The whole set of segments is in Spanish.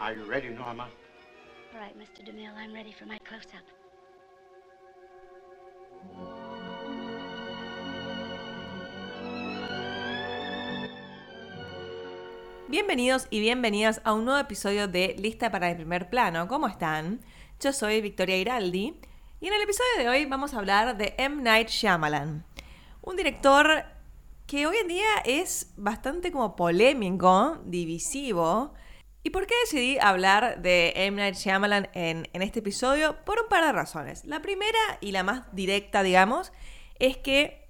Are you ready, Norma? All right, Mr. DeMille, I'm ready for my close-up. Bienvenidos y bienvenidas a un nuevo episodio de Lista para el primer plano. ¿Cómo están? Yo soy Victoria Iraldi y en el episodio de hoy vamos a hablar de M. Night Shyamalan, un director que hoy en día es bastante como polémico, divisivo. ¿Y por qué decidí hablar de M. Night Shyamalan en, este episodio? Por un par de razones. La primera y la más directa, digamos, es que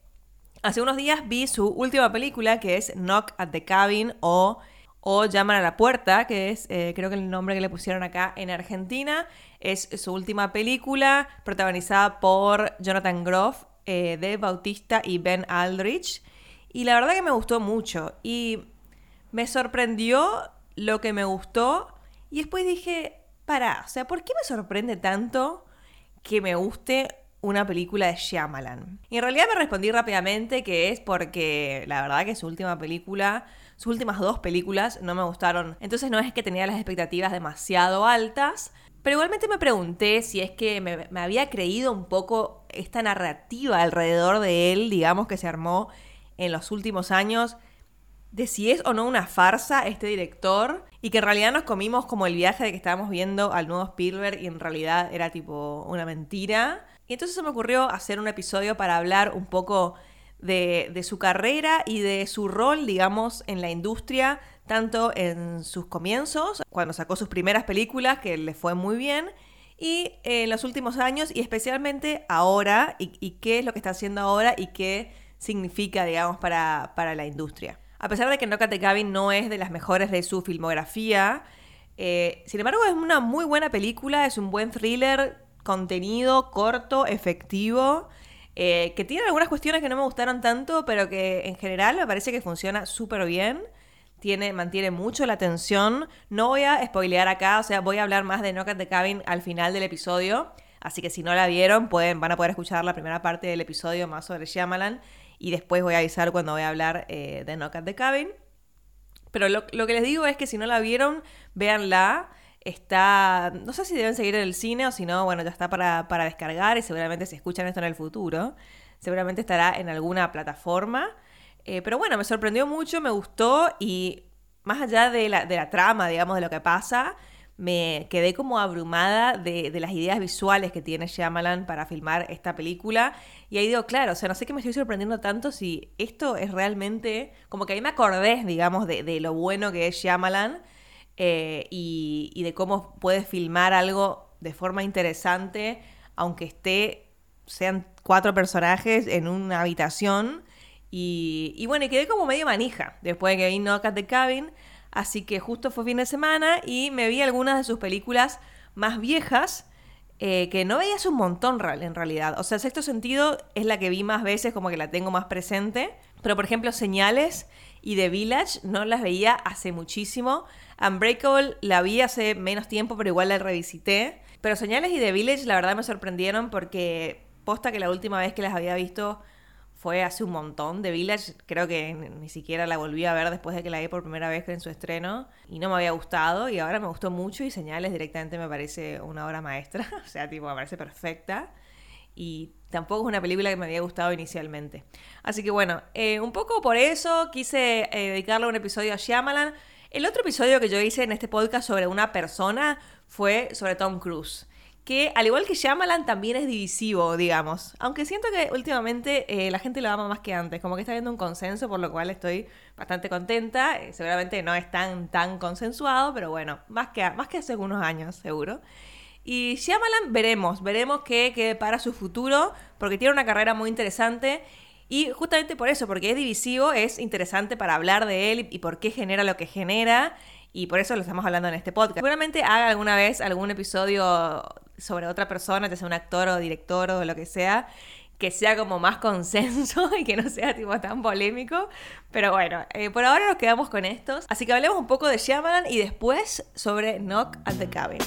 hace unos días vi su última película que es Knock at the Cabin o o Llaman a la Puerta, que es eh, creo que el nombre que le pusieron acá en Argentina. Es su última película, protagonizada por Jonathan Groff, eh, Dave Bautista y Ben Aldrich. Y la verdad que me gustó mucho. Y me sorprendió lo que me gustó. Y después dije, para, o sea, ¿por qué me sorprende tanto que me guste una película de Shyamalan? Y en realidad me respondí rápidamente que es porque la verdad que su última película sus últimas dos películas no me gustaron. Entonces no es que tenía las expectativas demasiado altas. Pero igualmente me pregunté si es que me, había creído un poco esta narrativa alrededor de él, digamos, que se armó en los últimos años, de si es o no una farsa este director y que en realidad nos comimos como el viaje de que estábamos viendo al nuevo Spielberg y en realidad era tipo una mentira. Y entonces se me ocurrió hacer un episodio para hablar un poco de, su carrera y de su rol, digamos, en la industria, tanto en sus comienzos, cuando sacó sus primeras películas, que le fue muy bien, y en los últimos años, y especialmente ahora, y, qué es lo que está haciendo ahora y qué significa, digamos, para, la industria. A pesar de que No Cat Cabin no es de las mejores de su filmografía, eh, sin embargo es una muy buena película, es un buen thriller, contenido, corto, efectivo. Eh, que tiene algunas cuestiones que no me gustaron tanto, pero que en general me parece que funciona súper bien. Tiene, mantiene mucho la atención. No voy a spoilear acá, o sea, voy a hablar más de Knock at the Cabin al final del episodio. Así que si no la vieron, pueden, van a poder escuchar la primera parte del episodio más sobre Shyamalan. Y después voy a avisar cuando voy a hablar eh, de Knock at the Cabin. Pero lo, que les digo es que si no la vieron, véanla. Está, no sé si deben seguir en el cine o si no, bueno, ya está para, descargar y seguramente si escuchan esto en el futuro, seguramente estará en alguna plataforma. Eh, pero bueno, me sorprendió mucho, me gustó y más allá de la, de la, trama, digamos, de lo que pasa, me quedé como abrumada de, de, las ideas visuales que tiene Shyamalan para filmar esta película. Y ahí digo, claro, o sea, no sé qué me estoy sorprendiendo tanto si esto es realmente, como que ahí me acordé, digamos, de, de lo bueno que es Shyamalan eh, y, de cómo puedes filmar algo de forma interesante, aunque esté, sean cuatro personajes en una habitación. Y, bueno, y quedé como medio manija después de que vi Knock at the Cabin. Así que justo fue fin de semana y me vi algunas de sus películas más viejas. Eh, que no veías un montón en realidad. O sea, Sexto Sentido es la que vi más veces, como que la tengo más presente. Pero, por ejemplo, Señales y The Village no las veía hace muchísimo. Unbreakable la vi hace menos tiempo, pero igual la revisité. Pero Señales y The Village la verdad me sorprendieron porque posta que la última vez que las había visto fue hace un montón. The Village creo que ni siquiera la volví a ver después de que la vi por primera vez en su estreno y no me había gustado y ahora me gustó mucho y Señales directamente me parece una obra maestra, o sea, tipo, me parece perfecta y tampoco es una película que me había gustado inicialmente. Así que bueno, eh, un poco por eso quise eh, dedicarle un episodio a Shyamalan. El otro episodio que yo hice en este podcast sobre una persona fue sobre Tom Cruise. Que al igual que Shyamalan también es divisivo, digamos. Aunque siento que últimamente eh, la gente lo ama más que antes. Como que está habiendo un consenso, por lo cual estoy bastante contenta. Eh, seguramente no es tan, tan consensuado, pero bueno, más que, más que hace unos años, seguro. Y Shyamalan veremos, veremos qué, qué para su futuro, porque tiene una carrera muy interesante y justamente por eso, porque es divisivo, es interesante para hablar de él y por qué genera lo que genera. Y por eso lo estamos hablando en este podcast. Seguramente haga alguna vez algún episodio sobre otra persona, ya sea un actor o director o lo que sea, que sea como más consenso y que no sea tipo tan polémico. Pero bueno, eh, por ahora nos quedamos con estos. Así que hablemos un poco de Shyamalan y después sobre Knock at the Cabin.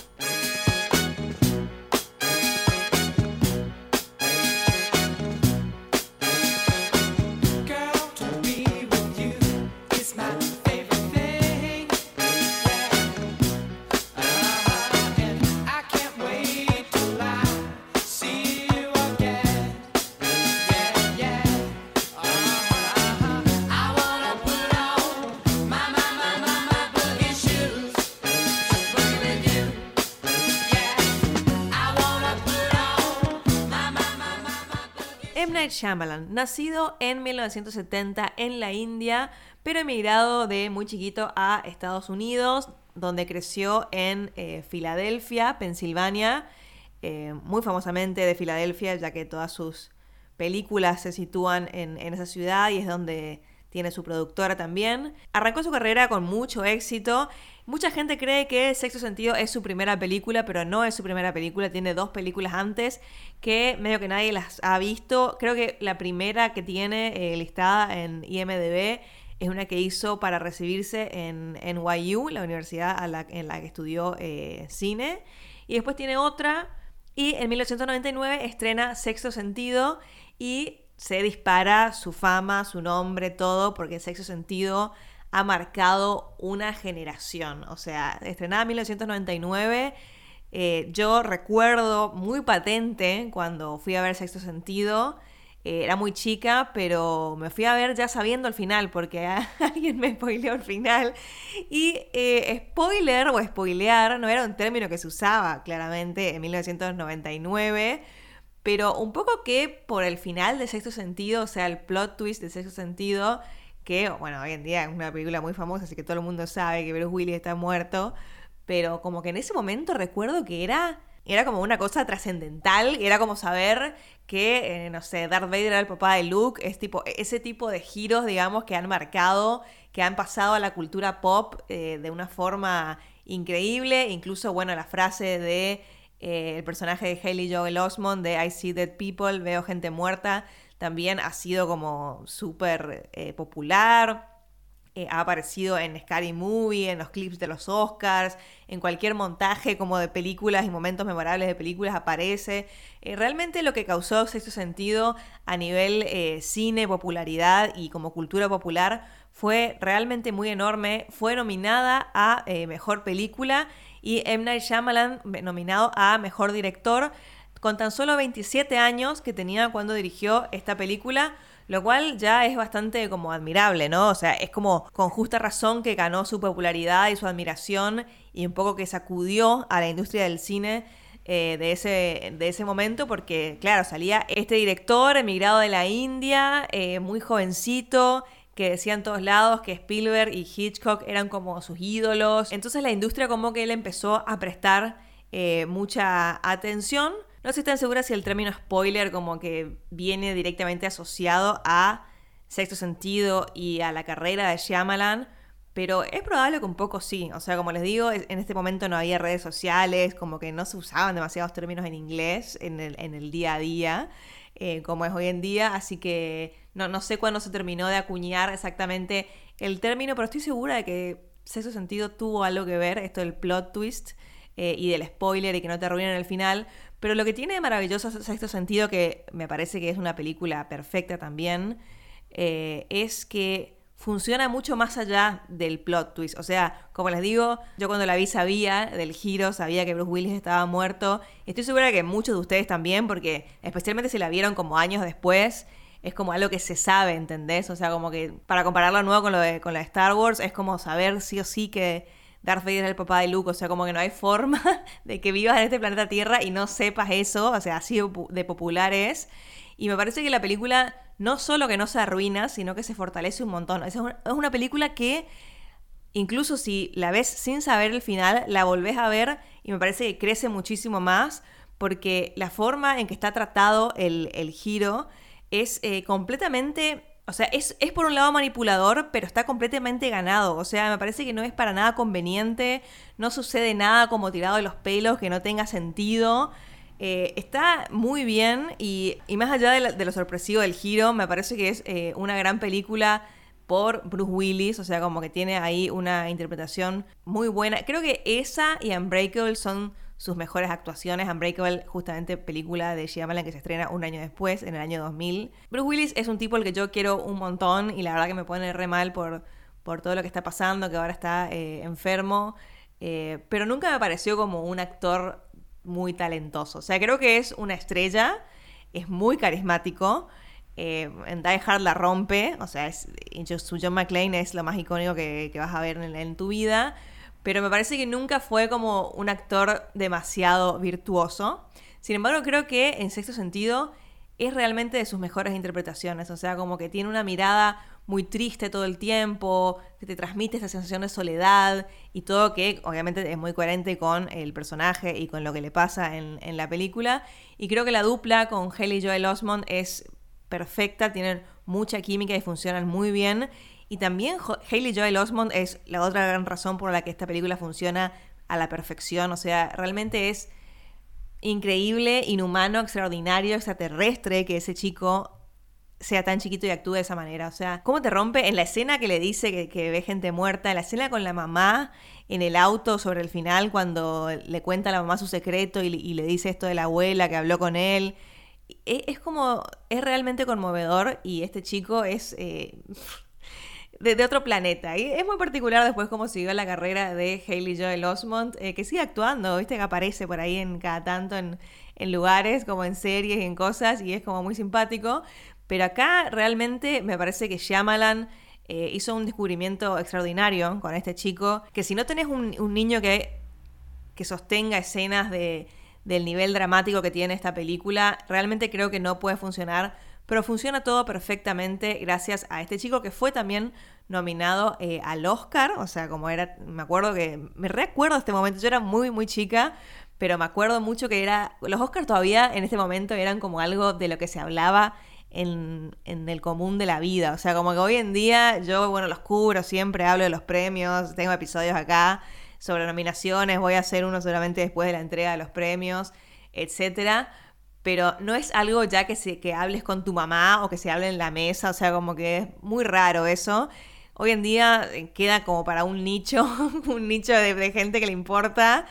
Shyamalan, nacido en 1970 en la India, pero emigrado de muy chiquito a Estados Unidos, donde creció en eh, Filadelfia, Pensilvania, eh, muy famosamente de Filadelfia, ya que todas sus películas se sitúan en, en esa ciudad y es donde tiene su productora también. Arrancó su carrera con mucho éxito. Mucha gente cree que Sexto Sentido es su primera película, pero no es su primera película. Tiene dos películas antes que medio que nadie las ha visto. Creo que la primera que tiene eh, listada en IMDB es una que hizo para recibirse en NYU, la universidad en la que estudió eh, cine. Y después tiene otra. Y en 1999 estrena Sexto Sentido y se dispara su fama, su nombre, todo, porque Sexo Sentido ha marcado una generación. O sea, estrenada en 1999, eh, yo recuerdo muy patente cuando fui a ver Sexto Sentido. Eh, era muy chica, pero me fui a ver ya sabiendo el final, porque alguien me spoileó el final. Y eh, spoiler o spoilear no era un término que se usaba claramente en 1999 pero un poco que por el final de Sexto Sentido, o sea, el plot twist de Sexto Sentido, que, bueno, hoy en día es una película muy famosa, así que todo el mundo sabe que Bruce Willis está muerto, pero como que en ese momento recuerdo que era, era como una cosa trascendental, era como saber que, eh, no sé, Darth Vader era el papá de Luke, es tipo, ese tipo de giros, digamos, que han marcado, que han pasado a la cultura pop eh, de una forma increíble, incluso, bueno, la frase de eh, el personaje de Haley Joel Osmond de I See Dead People, Veo Gente Muerta, también ha sido como súper eh, popular. Eh, ha aparecido en Scary Movie, en los clips de los Oscars, en cualquier montaje como de películas y momentos memorables de películas aparece. realmente lo que causó sexto sentido a nivel cine, popularidad y como cultura popular fue realmente muy enorme. Fue nominada a Mejor Película y M. Night Shyamalan nominado a Mejor Director con tan solo 27 años que tenía cuando dirigió esta película, lo cual ya es bastante como admirable, ¿no? O sea, es como con justa razón que ganó su popularidad y su admiración y un poco que sacudió a la industria del cine eh, de, ese, de ese momento, porque claro, salía este director emigrado de la India, eh, muy jovencito, que decían todos lados que Spielberg y Hitchcock eran como sus ídolos. Entonces la industria como que él empezó a prestar eh, mucha atención. No sé si están seguras si el término spoiler como que viene directamente asociado a Sexto Sentido y a la carrera de Shyamalan, pero es probable que un poco sí. O sea, como les digo, en este momento no había redes sociales, como que no se usaban demasiados términos en inglés en el, en el día a día. Eh, como es hoy en día, así que no, no sé cuándo se terminó de acuñar exactamente el término, pero estoy segura de que Sexto Sentido tuvo algo que ver, esto del plot twist eh, y del spoiler y que no te arruinen el final, pero lo que tiene de maravilloso Sexto Sentido, que me parece que es una película perfecta también, eh, es que funciona mucho más allá del plot twist. O sea, como les digo, yo cuando la vi sabía del giro, sabía que Bruce Willis estaba muerto. Estoy segura que muchos de ustedes también, porque especialmente si la vieron como años después, es como algo que se sabe, ¿entendés? O sea, como que para compararlo nuevo con lo de, con la de Star Wars, es como saber sí o sí que Darth Vader es el papá de Luke. O sea, como que no hay forma de que vivas en este planeta Tierra y no sepas eso. O sea, así de popular es. Y me parece que la película no solo que no se arruina, sino que se fortalece un montón. Es una, película que incluso si la ves sin saber el final, la volvés a ver y me parece que crece muchísimo más porque la forma en que está tratado el, giro es eh, completamente... O sea, es, es, por un lado manipulador, pero está completamente ganado. O sea, me parece que no es para nada conveniente, no sucede nada como tirado de los pelos que no tenga sentido. Eh, está muy bien y, más allá de, lo sorpresivo del giro, me parece que es eh, una gran película por Bruce Willis, o sea, como que tiene ahí una interpretación muy buena. Creo que esa y Unbreakable son sus mejores actuaciones. Unbreakable, justamente película de Shyamalan que se estrena un año después, en el año 2000. Bruce Willis es un tipo al que yo quiero un montón y la verdad que me pone re mal por, por todo lo que está pasando, que ahora está eh, enfermo. pero nunca me pareció como un actor muy talentoso. O sea, creo que es una estrella, es muy carismático. Eh, en Die Hard la rompe, o sea, su John McClane es lo más icónico que, vas a ver en, tu vida, pero me parece que nunca fue como un actor demasiado virtuoso. Sin embargo, creo que en sexto sentido es realmente de sus mejores interpretaciones. O sea, como que tiene una mirada muy triste todo el tiempo, que te transmite esa sensación de soledad y todo que obviamente es muy coherente con el personaje y con lo que le pasa en, la película. Y creo que la dupla con Haley Joel Osmond es perfecta, tienen mucha química y funcionan muy bien. Y también Haley Joel Osmond es la otra gran razón por la que esta película funciona a la perfección. O sea, realmente es increíble, inhumano, extraordinario, extraterrestre que ese chico sea tan chiquito y actúe de esa manera. O sea, ¿cómo te rompe en la escena que le dice que, ve gente muerta, en la escena con la mamá en el auto sobre el final cuando le cuenta a la mamá su secreto y, le dice esto de la abuela que habló con él? Es, es como, es realmente conmovedor y este chico es... Eh, de, otro planeta. Y es muy particular después cómo siguió la carrera de Hayley Joel Osmond, eh, que sigue actuando, viste que aparece por ahí en cada tanto en, en lugares, como en series y en cosas, y es como muy simpático. Pero acá realmente me parece que Shyamalan eh, hizo un descubrimiento extraordinario con este chico, que si no tenés un, un niño que, que sostenga escenas de, del nivel dramático que tiene esta película, realmente creo que no puede funcionar pero funciona todo perfectamente gracias a este chico que fue también nominado eh, al Oscar, o sea, como era, me acuerdo que, me recuerdo este momento, yo era muy, muy chica, pero me acuerdo mucho que era, los Oscars todavía en este momento eran como algo de lo que se hablaba en, en, el común de la vida, o sea, como que hoy en día yo, bueno, los cubro, siempre hablo de los premios, tengo episodios acá sobre nominaciones, voy a hacer uno solamente después de la entrega de los premios, etcétera. Pero no es algo ya que, se, que hables con tu mamá o que se hable en la mesa, o sea, como que es muy raro eso hoy en día eh, queda como para un nicho, un nicho de, gente que le importa.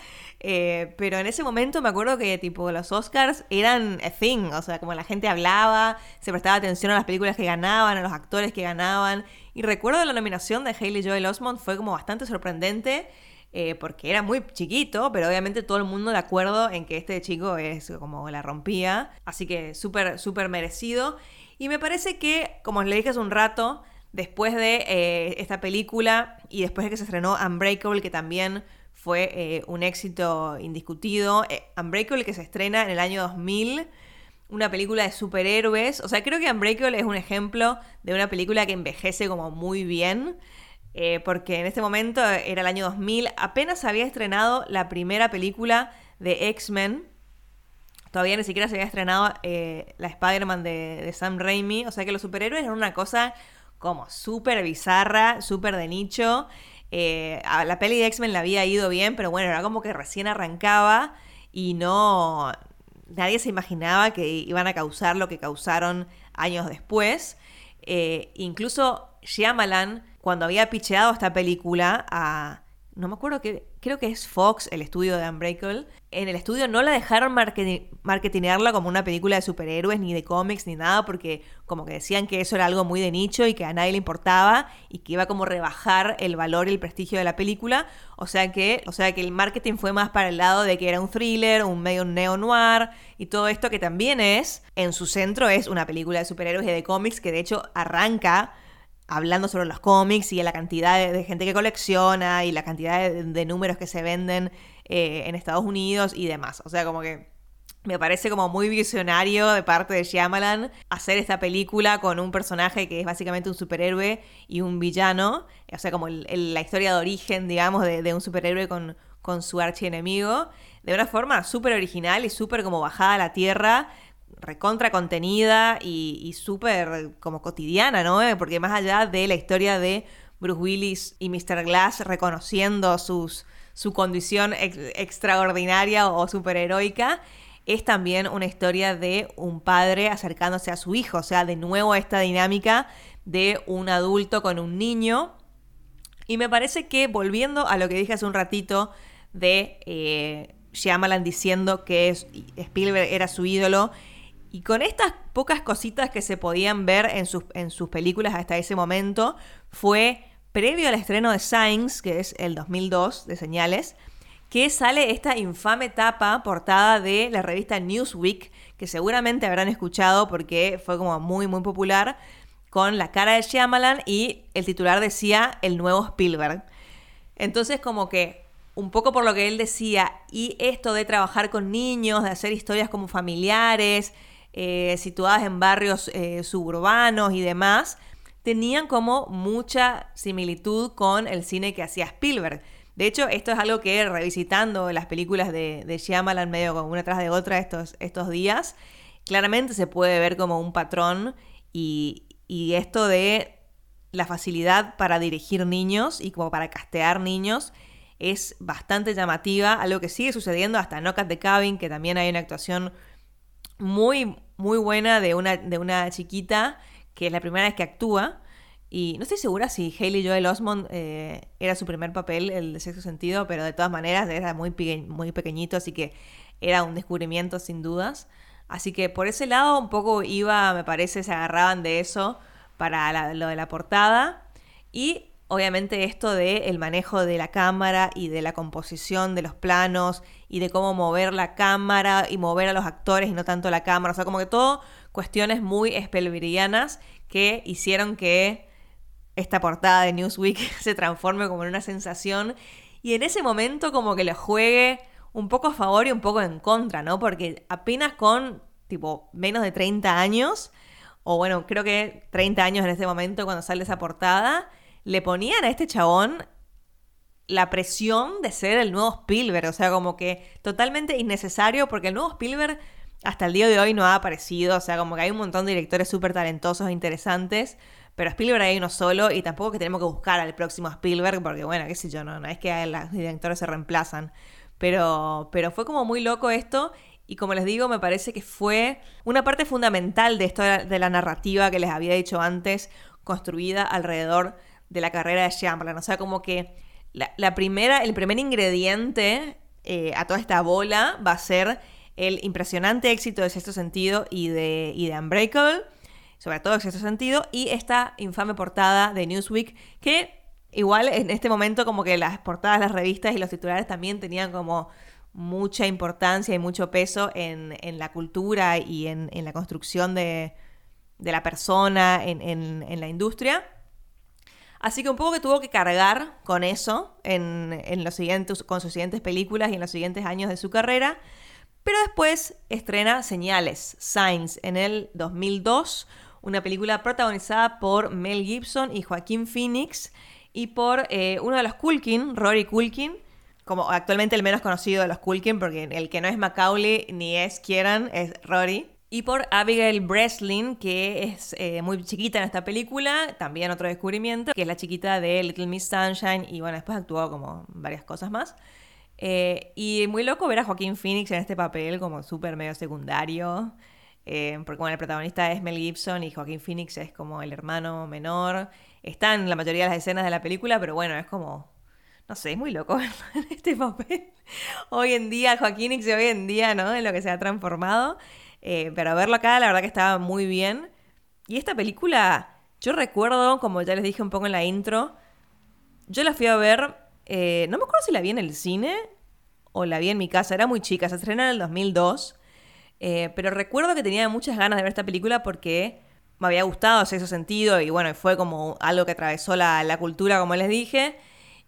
Eh, pero en ese momento me acuerdo que tipo los Oscars eran a thing, o sea, como la gente hablaba, se prestaba atención a las películas que ganaban, a los actores que ganaban. Y recuerdo la nominación de Haley Joel Osmond fue como bastante sorprendente. Eh, porque era muy chiquito, pero obviamente todo el mundo de acuerdo en que este chico es como la rompía. Así que súper, súper merecido. Y me parece que, como les dije hace un rato, después de eh, esta película y después de que se estrenó Unbreakable, que también fue eh, un éxito indiscutido. Eh, Unbreakable que se estrena en el año 2000, una película de superhéroes. O sea, creo que Unbreakable es un ejemplo de una película que envejece como muy bien. porque en este momento era el año 2000, apenas había estrenado la primera película de X-Men. Todavía ni siquiera se había estrenado la Spider-Man de, de Sam Raimi. O sea que los superhéroes eran una cosa como súper bizarra, súper de nicho. Eh, la peli de X-Men la había ido bien, pero bueno, era como que recién arrancaba y no. Nadie se imaginaba que iban a causar lo que causaron años después. Eh, incluso Shyamalan, cuando había picheado esta película a. No me acuerdo que creo que es Fox, el estudio de Unbreakable, en el estudio no la dejaron marketinearla como una película de superhéroes, ni de cómics, ni nada, porque como que decían que eso era algo muy de nicho y que a nadie le importaba y que iba como rebajar el valor y el prestigio de la película. O sea que, o sea que el marketing fue más para el lado de que era un thriller, un medio neo-noir y todo esto que también es, en su centro es una película de superhéroes y de cómics que de hecho arranca hablando sobre los cómics y la cantidad de, gente que colecciona y la cantidad de, números que se venden eh, en Estados Unidos y demás. O sea, como que me parece como muy visionario de parte de Shyamalan hacer esta película con un personaje que es básicamente un superhéroe y un villano. O sea, como la historia de origen, digamos, de, un superhéroe con, con su archienemigo. De una forma súper original y súper como bajada a la tierra recontra contenida y, súper como cotidiana, ¿no? Eh, porque más allá de la historia de Bruce Willis y Mr. Glass reconociendo sus, su condición extraordinaria o superheroica, es también una historia de un padre acercándose a su hijo, o sea, de nuevo esta dinámica de un adulto con un niño. Y me parece que volviendo a lo que dije hace un ratito de eh, Shyamalan diciendo que Spielberg era su ídolo y con estas pocas cositas que se podían ver en sus, en sus películas hasta ese momento, fue previo al estreno de Signs, que es el 2002 de Señales, que sale esta infame tapa portada de la revista Newsweek, que seguramente habrán escuchado porque fue como muy, muy popular, con la cara de Shyamalan y el titular decía el nuevo Spielberg. Entonces como que un poco por lo que él decía, y esto de trabajar con niños, de hacer historias como familiares, eh, situadas en barrios eh, suburbanos y demás, tenían como mucha similitud con el cine que hacía Spielberg. De hecho, esto es algo que revisitando las películas de, de Shyamalan medio una tras de otra estos, estos días, claramente se puede ver como un patrón y, y esto de la facilidad para dirigir niños y como para castear niños es bastante llamativa, algo que sigue sucediendo hasta Knock at the Cabin, que también hay una actuación muy, muy buena de una, de una chiquita que es la primera vez que actúa. Y no estoy segura si Haley Joel Osmond eh, era su primer papel, el de sexto sentido, pero de todas maneras era muy, muy pequeñito, así que era un descubrimiento sin dudas. Así que por ese lado un poco iba, me parece, se agarraban de eso para lo de la portada. Y obviamente esto de el manejo de la cámara y de la composición de los planos y de cómo mover la cámara y mover a los actores y no tanto la cámara. O sea, como que todo cuestiones muy espelvirianas que hicieron que esta portada de Newsweek se transforme como en una sensación y en ese momento como que lo juegue un poco a favor y un poco en contra, ¿no? Porque apenas con tipo menos de 30 años, o bueno, creo que 30 años en este momento cuando sale esa portada, le ponían a este chabón la presión de ser el nuevo Spielberg, o sea, como que totalmente innecesario porque el nuevo Spielberg hasta el día de hoy no ha aparecido, o sea, como que hay un montón de directores súper talentosos e interesantes, pero Spielberg hay uno solo y tampoco que tenemos que buscar al próximo Spielberg porque, bueno, qué sé yo, no, no es que los directores se reemplazan, pero, pero fue como muy loco esto y como les digo, me parece que fue una parte fundamental de esto de la narrativa que les había dicho antes, construida alrededor de la carrera de Shyamalan. O sea, como que la, primera, el primer ingrediente eh, a toda esta bola va a ser el impresionante éxito de Sexto Sentido y de, y de Unbreakable, sobre todo Sexto Sentido, y esta infame portada de Newsweek, que igual en este momento como que las portadas, las revistas y los titulares también tenían como mucha importancia y mucho peso en, la cultura y en, la construcción de, la persona en, en la industria. Así que un poco que tuvo que cargar con eso en, los siguientes, con sus siguientes películas y en los siguientes años de su carrera. Pero después estrena Señales, Signs, en el 2002, una película protagonizada por Mel Gibson y Joaquín Phoenix y por eh, uno de los Culkin, Rory Culkin, como actualmente el menos conocido de los Culkin, porque el que no es Macaulay ni es Kieran es Rory. Y por Abigail Breslin, que es eh, muy chiquita en esta película, también otro descubrimiento, que es la chiquita de Little Miss Sunshine, y bueno, después actuó como varias cosas más. Eh, y muy loco ver a Joaquín Phoenix en este papel como súper medio secundario, eh, porque bueno, el protagonista es Mel Gibson y Joaquín Phoenix es como el hermano menor. Está en la mayoría de las escenas de la película, pero bueno, es como no sé, es muy loco este papel. Hoy en día, Joaquín y hoy en día, ¿no? En lo que se ha transformado. Eh, pero verlo acá, la verdad que estaba muy bien. Y esta película, yo recuerdo, como ya les dije un poco en la intro, yo la fui a ver, eh, no me acuerdo si la vi en el cine o la vi en mi casa, era muy chica, se estrenó en el 2002, eh, pero recuerdo que tenía muchas ganas de ver esta película porque me había gustado ese sentido y bueno, fue como algo que atravesó la, cultura, como les dije,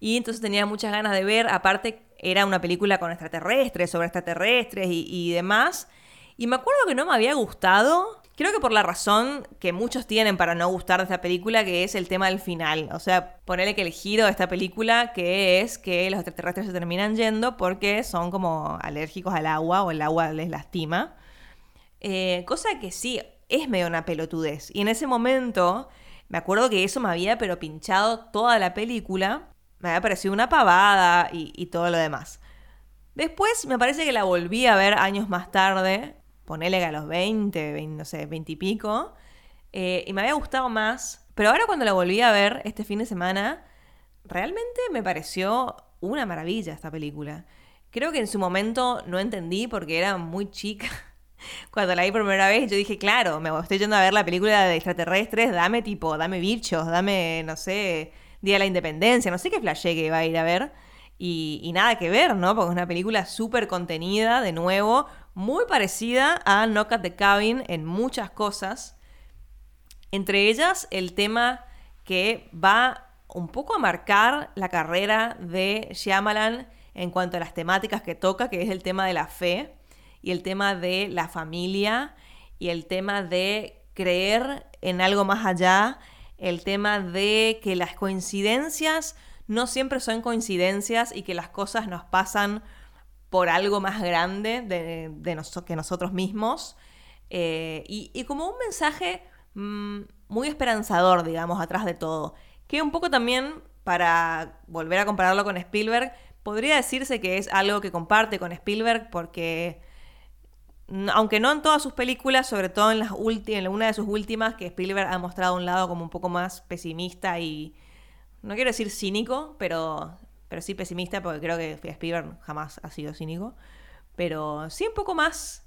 y entonces tenía muchas ganas de ver, aparte era una película con extraterrestres, sobre extraterrestres y demás, y me acuerdo que no me había gustado. Creo que por la razón que muchos tienen para no gustar de esta película, que es el tema del final. O sea, ponerle que el giro de esta película, que es que los extraterrestres se terminan yendo porque son como alérgicos al agua o el agua les lastima. Eh, cosa que sí, es medio una pelotudez. Y en ese momento, me acuerdo que eso me había pero pinchado toda la película. Me había parecido una pavada y, y todo lo demás. Después me parece que la volví a ver años más tarde ponele a los 20, no sé, 20 y pico, y me había gustado más, pero ahora cuando la volví a ver este fin de semana, realmente me pareció una maravilla esta película. Creo que en su momento no entendí porque era muy chica. Cuando la vi por primera vez, yo dije, claro, me estoy yendo a ver la película de extraterrestres, dame tipo, dame bichos, dame, no sé, Día de la Independencia, no sé qué flashé que iba a ir a ver. Y, y, nada que ver, ¿no? Porque es una película súper contenida, de nuevo, muy parecida a Knock at the Cabin en muchas cosas. Entre ellas, el tema que va un poco a marcar la carrera de Shyamalan en cuanto a las temáticas que toca, que es el tema de la fe y el tema de la familia y el tema de creer en algo más allá, el tema de que las coincidencias no siempre son coincidencias y que las cosas nos pasan por algo más grande de, que nosotros mismos. Eh, y, como un mensaje mm, muy esperanzador, digamos, atrás de todo. Que un poco también, para volver a compararlo con Spielberg, podría decirse que es algo que comparte con Spielberg porque aunque no en todas sus películas, sobre todo en, las en una de sus últimas, que Spielberg ha mostrado un lado como un poco más pesimista y, no quiero decir cínico, pero, pero sí pesimista, porque creo que Spielberg jamás ha sido cínico, pero sí un poco más,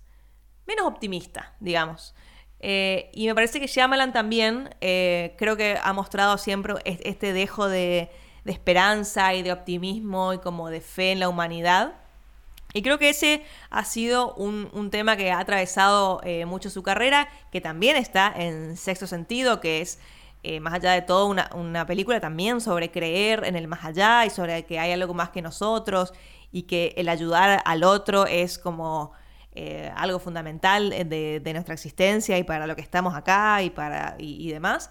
menos optimista, digamos. Eh, y me parece que Shyamalan también, eh, creo que ha mostrado siempre este dejo de, esperanza y de optimismo y como de fe en la humanidad y creo que ese ha sido un, tema que ha atravesado eh, mucho su carrera, que también está en sexto sentido, que es eh, más allá de todo una, película también sobre creer en el más allá y sobre que hay algo más que nosotros y que el ayudar al otro es como eh, algo fundamental de, nuestra existencia y para lo que estamos acá y, para, y demás.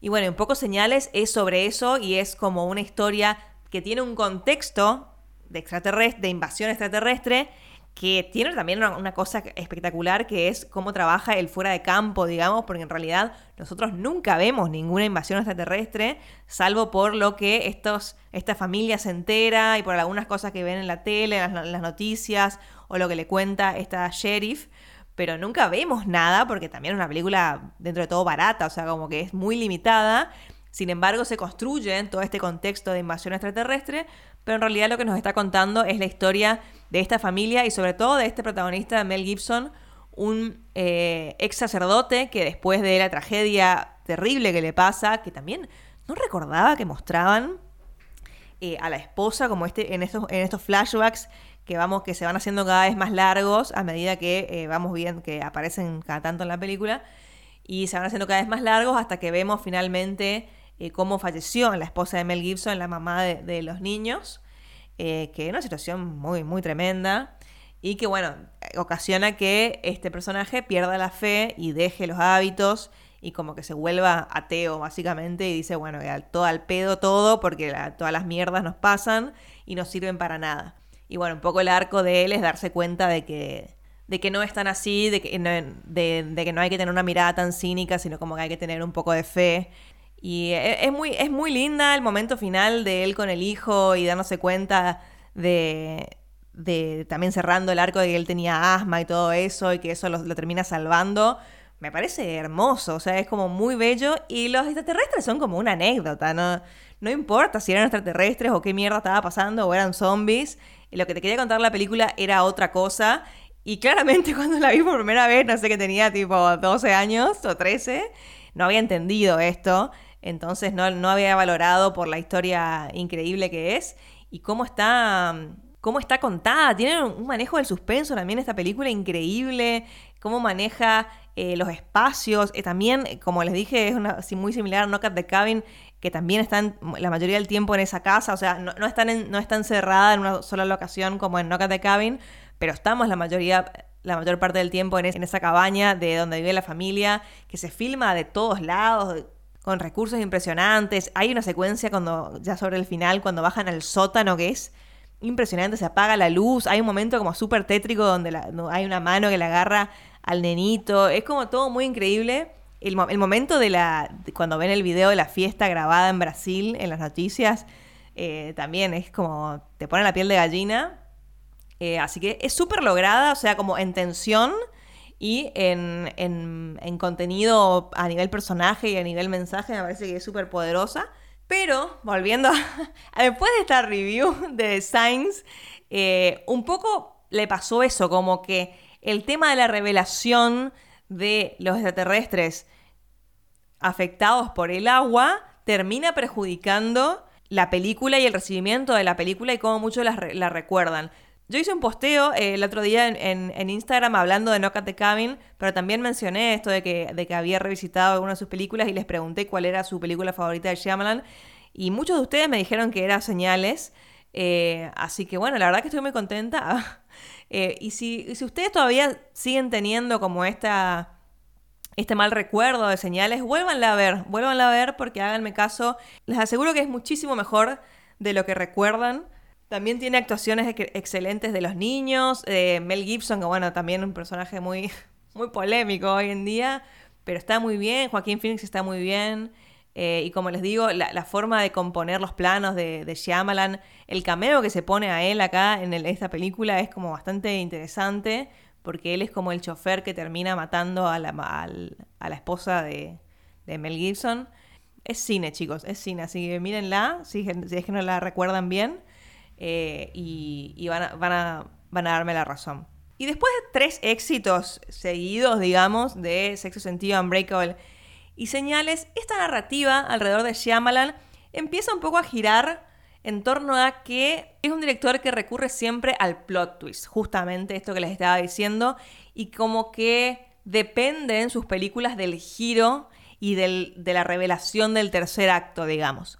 Y bueno, en pocos señales es sobre eso y es como una historia que tiene un contexto de, extraterrestre, de invasión extraterrestre, que tiene también una, cosa espectacular que es cómo trabaja el fuera de campo, digamos, porque en realidad nosotros nunca vemos ninguna invasión extraterrestre, salvo por lo que estos, esta familia se entera y por algunas cosas que ven en la tele, en las, noticias, o lo que le cuenta esta sheriff, pero nunca vemos nada porque también es una película dentro de todo barata, o sea, como que es muy limitada. Sin embargo, se construye en todo este contexto de invasión extraterrestre pero en realidad lo que nos está contando es la historia de esta familia y sobre todo de este protagonista, Mel Gibson, un eh, ex sacerdote que después de la tragedia terrible que le pasa, que también no recordaba que mostraban eh, a la esposa como este en estos, en estos flashbacks que vamos que se van haciendo cada vez más largos a medida que eh, vamos viendo que aparecen cada tanto en la película y se van haciendo cada vez más largos hasta que vemos finalmente eh, cómo falleció la esposa de Mel Gibson, la mamá de, los niños, eh, que es una situación muy, muy tremenda y que, bueno, ocasiona que este personaje pierda la fe y deje los hábitos y como que se vuelva ateo, básicamente, y dice, bueno, todo al pedo todo, porque todas las mierdas nos pasan y no sirven para nada. Y bueno, un poco el arco de él es darse cuenta de que, de que no es tan así, de que de que no hay que tener una mirada tan cínica, sino como que hay que tener un poco de fe y e, es muy, es muy linda el momento final de él con el hijo y dándose cuenta de, de también cerrando el arco de que él tenía asma y todo eso y que eso lo, termina salvando. Me parece hermoso, o sea, es como muy bello y los extraterrestres son como una anécdota, ¿no? No importa si eran extraterrestres o qué mierda estaba pasando o eran zombies. Lo que te quería contar la película era otra cosa. Y claramente cuando la vi por primera vez, no sé que tenía tipo 12 años o 13, no había entendido esto. Entonces no, no había valorado por la historia increíble que es y cómo está, cómo está contada. Tiene un manejo del suspenso también esta película increíble, cómo maneja eh, los espacios. Eh, también, como les dije, es una, muy similar a Knock at the Cabin, que también están la mayoría del tiempo en esa casa. O sea, no, no están no está encerrada en una sola locación como en Knock at the Cabin, pero estamos la mayoría la mayor parte del tiempo en, en esa cabaña de donde vive la familia, que se filma de todos lados, con recursos impresionantes. Hay una secuencia cuando, ya sobre el final, cuando bajan al sótano, que es impresionante, se apaga la luz, hay un momento como súper tétrico donde hay una mano que le agarra al nenito, es como todo muy increíble. El, momento de la, cuando ven el video de la fiesta grabada en Brasil, en las noticias, eh, también es como, te pone la piel de gallina. Eh, así que es súper lograda, o sea, como en tensión, y en, en, contenido a nivel personaje y a nivel mensaje me parece que es súper poderosa. Pero, volviendo a, después de esta review de Science, eh, un poco le pasó eso, como que el tema de la revelación de los extraterrestres afectados por el agua termina perjudicando la película y el recibimiento de la película y cómo muchos la recuerdan. Yo hice un posteo eh, el otro día en, Instagram hablando de No Cat the Cabin, pero también mencioné esto de que, había revisitado algunas de sus películas y les pregunté cuál era su película favorita de Shyamalan. Y muchos de ustedes me dijeron que era Señales. Eh, así que bueno, la verdad que estoy muy contenta. Eh, y si, si ustedes todavía siguen teniendo como esta este mal recuerdo de señales, vuélvanla a ver, vuélvanla a ver porque háganme caso. Les aseguro que es muchísimo mejor de lo que recuerdan. También tiene actuaciones excelentes de los niños. Eh, Mel Gibson, que bueno, también un personaje muy, muy polémico hoy en día, pero está muy bien. Joaquín Phoenix está muy bien. Eh, y como les digo, la, forma de componer los planos de, de, Shyamalan, el cameo que se pone a él acá en esta película es como bastante interesante, porque él es como el chofer que termina matando a la, a la esposa de, Mel Gibson. Es cine, chicos, es cine, así que mírenla, si, es que no la recuerdan bien, eh, y, van, a, van, a, van a darme la razón. Y después de tres éxitos seguidos, digamos, de Sexo Sentido, Unbreakable y señales, esta narrativa alrededor de Shyamalan empieza un poco a girar en torno a que es un director que recurre siempre al plot twist, justamente esto que les estaba diciendo, y como que depende en sus películas del giro y de la revelación del tercer acto, digamos.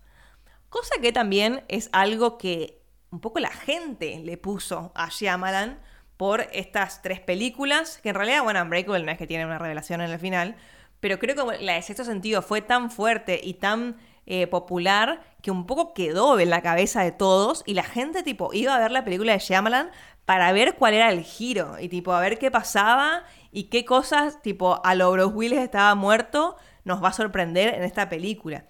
Cosa que también es algo que un poco la gente le puso a Shyamalan por estas tres películas, que en realidad, bueno, Unbreakable no es que tiene una revelación en el final, pero creo que la de sexto sentido fue tan fuerte y tan eh, popular que un poco quedó en la cabeza de todos y la gente tipo iba a ver la película de Shyamalan para ver cuál era el giro y tipo a ver qué pasaba y qué cosas tipo a lo Bruce Willis estaba muerto nos va a sorprender en esta película.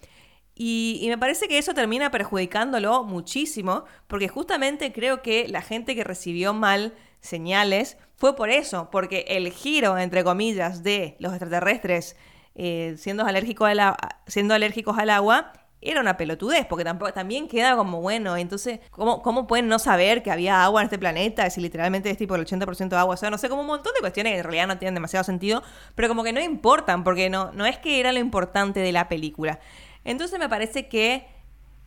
Y, y, me parece que eso termina perjudicándolo muchísimo, porque justamente creo que la gente que recibió mal señales fue por eso, porque el giro, entre comillas, de los extraterrestres eh, siendo, alérgicos al, siendo alérgicos al agua era una pelotudez, porque tampoco, también queda como, bueno, entonces, ¿cómo, ¿cómo pueden no saber que había agua en este planeta? Si literalmente es tipo el 80% de agua, o sea, no sé, como un montón de cuestiones que en realidad no tienen demasiado sentido, pero como que no importan, porque no, no es que era lo importante de la película. Entonces me parece que,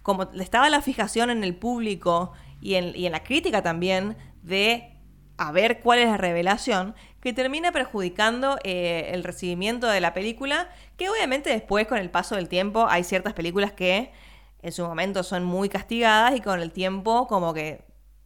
como estaba la fijación en el público y en, la crítica también de a ver cuál es la revelación, que termina perjudicando eh, el recibimiento de la película, que obviamente después con el paso del tiempo hay ciertas películas que en su momento son muy castigadas y con el tiempo como que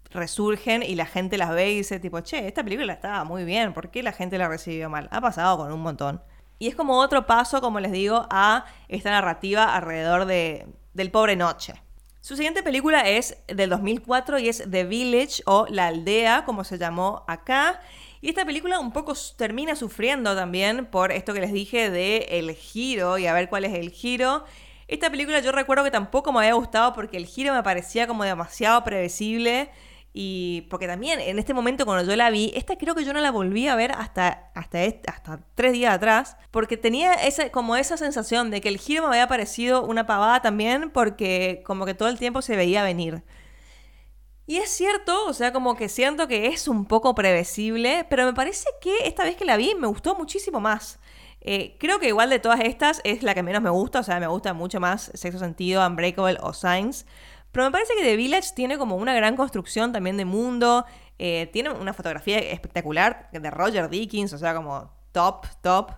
resurgen y la gente las ve y dice tipo, che, esta película estaba muy bien, ¿por qué la gente la recibió mal? Ha pasado con un montón. Y es como otro paso, como les digo, a esta narrativa alrededor de, del pobre Noche. Su siguiente película es del 2004 y es The Village o La Aldea, como se llamó acá. Y esta película un poco termina sufriendo también por esto que les dije de el giro y a ver cuál es el giro. Esta película yo recuerdo que tampoco me había gustado porque el giro me parecía como demasiado previsible y porque también en este momento cuando yo la vi, esta creo que yo no la volví a ver hasta, hasta, hasta tres días atrás, porque tenía esa, como esa sensación de que el giro me había parecido una pavada también, porque como que todo el tiempo se veía venir. Y es cierto, o sea, como que siento que es un poco previsible, pero me parece que esta vez que la vi me gustó muchísimo más. Eh, creo que igual de todas estas es la que menos me gusta, o sea, me gusta mucho más Sexo Sentido, Unbreakable o Signs. Pero me parece que The Village tiene como una gran construcción también de mundo. Eh, tiene una fotografía espectacular de Roger Dickens, o sea, como top, top.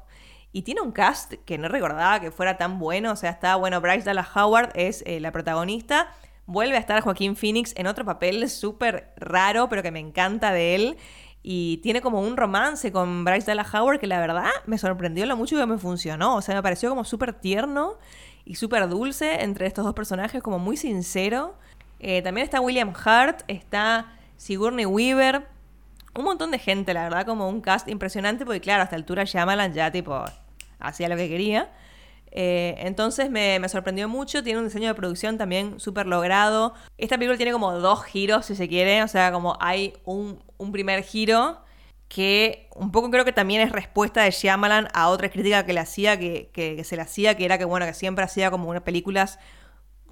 Y tiene un cast que no recordaba que fuera tan bueno. O sea, está, bueno, Bryce Dallas Howard es eh, la protagonista. Vuelve a estar Joaquín Phoenix en otro papel súper raro, pero que me encanta de él. Y tiene como un romance con Bryce Dallas Howard que la verdad me sorprendió lo mucho que me funcionó. O sea, me pareció como súper tierno y súper dulce entre estos dos personajes, como muy sincero. Eh, también está William Hart, está Sigourney Weaver, un montón de gente, la verdad, como un cast impresionante, porque claro, a esta altura Shyamalan ya tipo hacía lo que quería. Eh, entonces me, me, sorprendió mucho, tiene un diseño de producción también súper logrado. Esta película tiene como dos giros, si se quiere, o sea, como hay un, un primer giro que un poco creo que también es respuesta de Shyamalan a otra crítica que le hacía, que, se le hacía, que era que, bueno, que siempre hacía como unas películas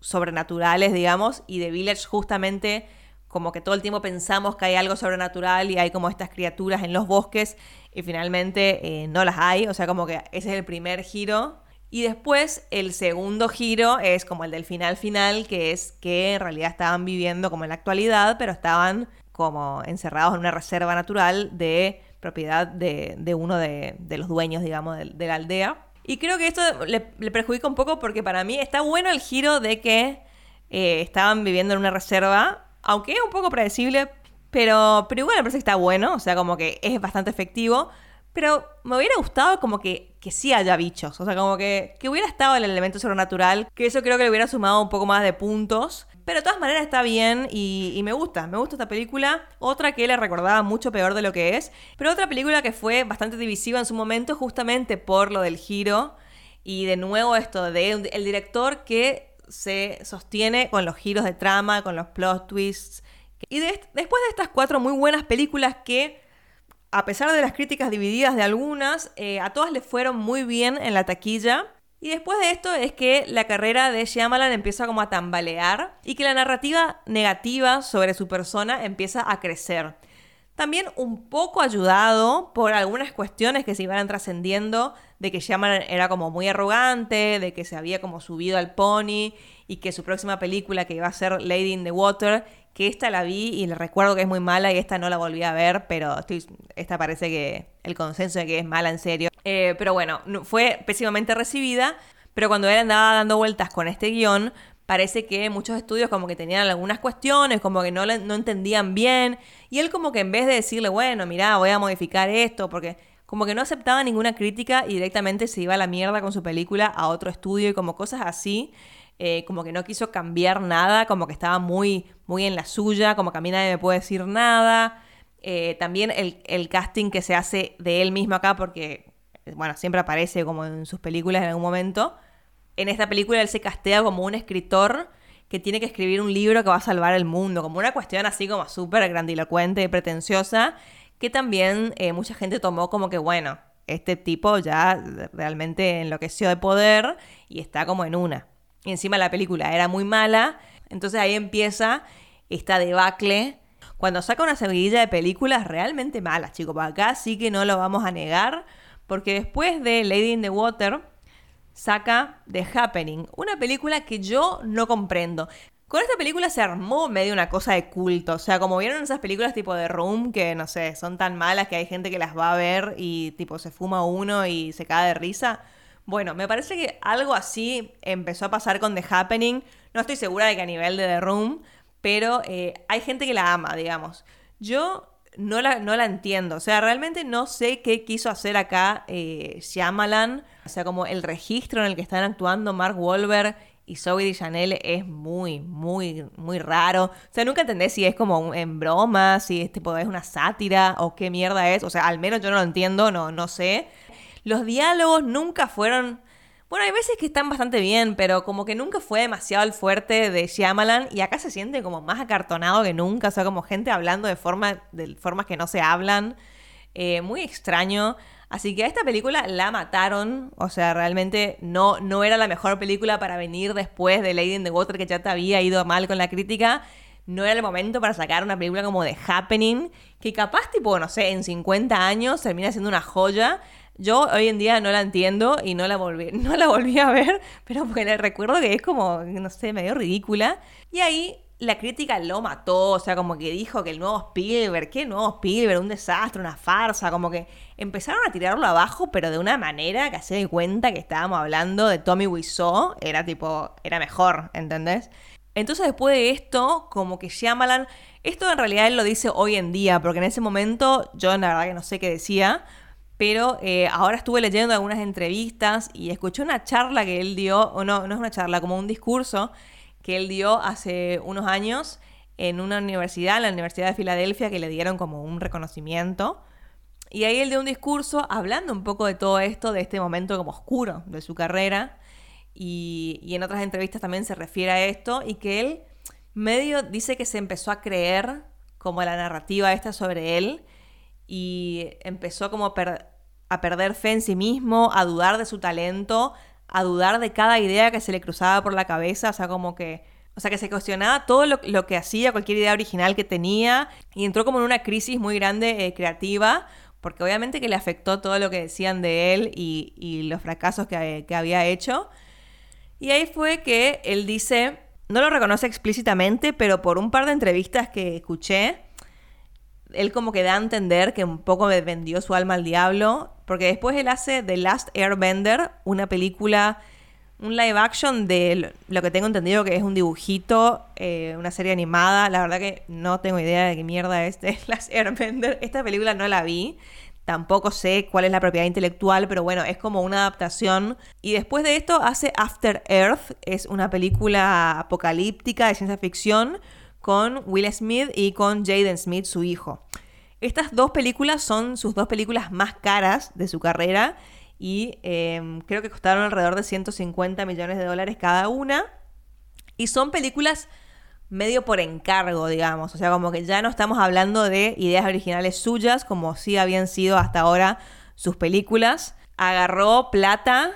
sobrenaturales, digamos, y The Village justamente como que todo el tiempo pensamos que hay algo sobrenatural y hay como estas criaturas en los bosques y finalmente eh, no las hay, o sea, como que ese es el primer giro. Y después el segundo giro es como el del final final, que es que en realidad estaban viviendo como en la actualidad, pero estaban como encerrados en una reserva natural de propiedad de, uno de, los dueños, digamos, de, la aldea. Y creo que esto le, perjudica un poco porque para mí está bueno el giro de que eh, estaban viviendo en una reserva, aunque es un poco predecible, pero, pero igual me parece que está bueno, o sea, como que es bastante efectivo. Pero me hubiera gustado como que, que sí haya bichos. O sea, como que, que hubiera estado el elemento sobrenatural. Que eso creo que le hubiera sumado un poco más de puntos. Pero de todas maneras está bien y, me gusta, me gusta esta película. Otra que le recordaba mucho peor de lo que es. Pero otra película que fue bastante divisiva en su momento justamente por lo del giro. Y de nuevo esto de el director que se sostiene con los giros de trama, con los plot twists. Y de, después de estas cuatro muy buenas películas que, a pesar de las críticas divididas de algunas, eh, a todas les fueron muy bien en la taquilla. Y después de esto es que la carrera de Shyamalan empieza como a tambalear y que la narrativa negativa sobre su persona empieza a crecer. También un poco ayudado por algunas cuestiones que se iban trascendiendo de que Shyamalan era como muy arrogante, de que se había como subido al pony y que su próxima película que iba a ser Lady in the Water, que esta la vi y le recuerdo que es muy mala y esta no la volví a ver, pero esta parece que el consenso de que es mala en serio. Eh, pero bueno, fue pésimamente recibida, pero cuando él andaba dando vueltas con este guion, parece que muchos estudios como que tenían algunas cuestiones, como que no, no entendían bien, y él como que en vez de decirle, bueno, mira, voy a modificar esto, porque como que no aceptaba ninguna crítica y directamente se iba a la mierda con su película a otro estudio y como cosas así, eh, como que no quiso cambiar nada, como que estaba muy, muy en la suya, como que a mí nadie me puede decir nada. Eh, también el, el casting que se hace de él mismo acá, porque bueno, siempre aparece como en sus películas en algún momento. En esta película él se castea como un escritor que tiene que escribir un libro que va a salvar el mundo, como una cuestión así como súper grandilocuente y pretenciosa, que también eh, mucha gente tomó como que, bueno, este tipo ya realmente enloqueció de poder y está como en una. Y encima la película era muy mala, entonces ahí empieza esta debacle cuando saca una seguidilla de películas realmente malas, chicos. Acá sí que no lo vamos a negar porque después de Lady in the Water saca The Happening, una película que yo no comprendo. Con esta película se armó medio una cosa de culto, o sea, como vieron esas películas tipo de Room que no sé, son tan malas que hay gente que las va a ver y tipo se fuma uno y se cae de risa. Bueno, me parece que algo así empezó a pasar con The Happening. No estoy segura de que a nivel de The Room, pero eh, hay gente que la ama, digamos. Yo no la, no la entiendo. O sea, realmente no sé qué quiso hacer acá eh, Shyamalan. O sea, como el registro en el que están actuando Mark Wahlberg y Zoe Chanel es muy, muy, muy raro. O sea, nunca entendés si es como en broma, si es, tipo, es una sátira o qué mierda es. O sea, al menos yo no lo entiendo, no, no sé. Los diálogos nunca fueron bueno, hay veces que están bastante bien, pero como que nunca fue demasiado el fuerte de Shyamalan y acá se siente como más acartonado que nunca, o sea, como gente hablando de, forma, de formas que no se hablan. Eh, muy extraño. Así que a esta película la mataron. O sea, realmente no, no era la mejor película para venir después de Lady in the Water, que ya te había ido mal con la crítica. No era el momento para sacar una película como The Happening, que capaz, tipo, no sé, en 50 años termina siendo una joya. Yo hoy en día no la entiendo y no la volví, no la volví a ver, pero porque recuerdo que es como, no sé, medio ridícula. Y ahí la crítica lo mató, o sea, como que dijo que el nuevo Spielberg, ¿qué nuevo Spielberg? Un desastre, una farsa, como que empezaron a tirarlo abajo, pero de una manera que hace de cuenta que estábamos hablando de Tommy Wiseau, era tipo, era mejor, ¿entendés? Entonces después de esto, como que Shyamalan, esto en realidad él lo dice hoy en día, porque en ese momento yo la verdad que no sé qué decía, pero eh, ahora estuve leyendo algunas entrevistas y escuché una charla que él dio, o no, no es una charla, como un discurso que él dio hace unos años en una universidad, la Universidad de Filadelfia, que le dieron como un reconocimiento. Y ahí él dio un discurso hablando un poco de todo esto, de este momento como oscuro de su carrera. Y, en otras entrevistas también se refiere a esto y que él medio dice que se empezó a creer como la narrativa esta sobre él y empezó como a, perder fe en sí mismo, a dudar de su talento, a dudar de cada idea que se le cruzaba por la cabeza, o sea, como que, o sea, que se cuestionaba todo lo, que hacía, cualquier idea original que tenía, y entró como en una crisis muy grande eh, creativa, porque obviamente que le afectó todo lo que decían de él y, los fracasos que, que había hecho. Y ahí fue que él dice, no lo reconoce explícitamente, pero por un par de entrevistas que escuché, él como que da a entender que un poco vendió su alma al diablo, porque después él hace The Last Airbender, una película, un live action de lo que tengo entendido que es un dibujito, eh, una serie animada. La verdad que no tengo idea de qué mierda es The Last Airbender. Esta película no la vi. Tampoco sé cuál es la propiedad intelectual, pero bueno, es como una adaptación. Y después de esto hace After Earth, es una película apocalíptica de ciencia ficción con Will Smith y con Jaden Smith, su hijo. Estas dos películas son sus dos películas más caras de su carrera y em, creo que costaron alrededor de 150 millones de dólares cada una. Y son películas medio por encargo, digamos. O sea, como que ya no estamos hablando de ideas originales suyas, como sí habían sido hasta ahora sus películas. Agarró plata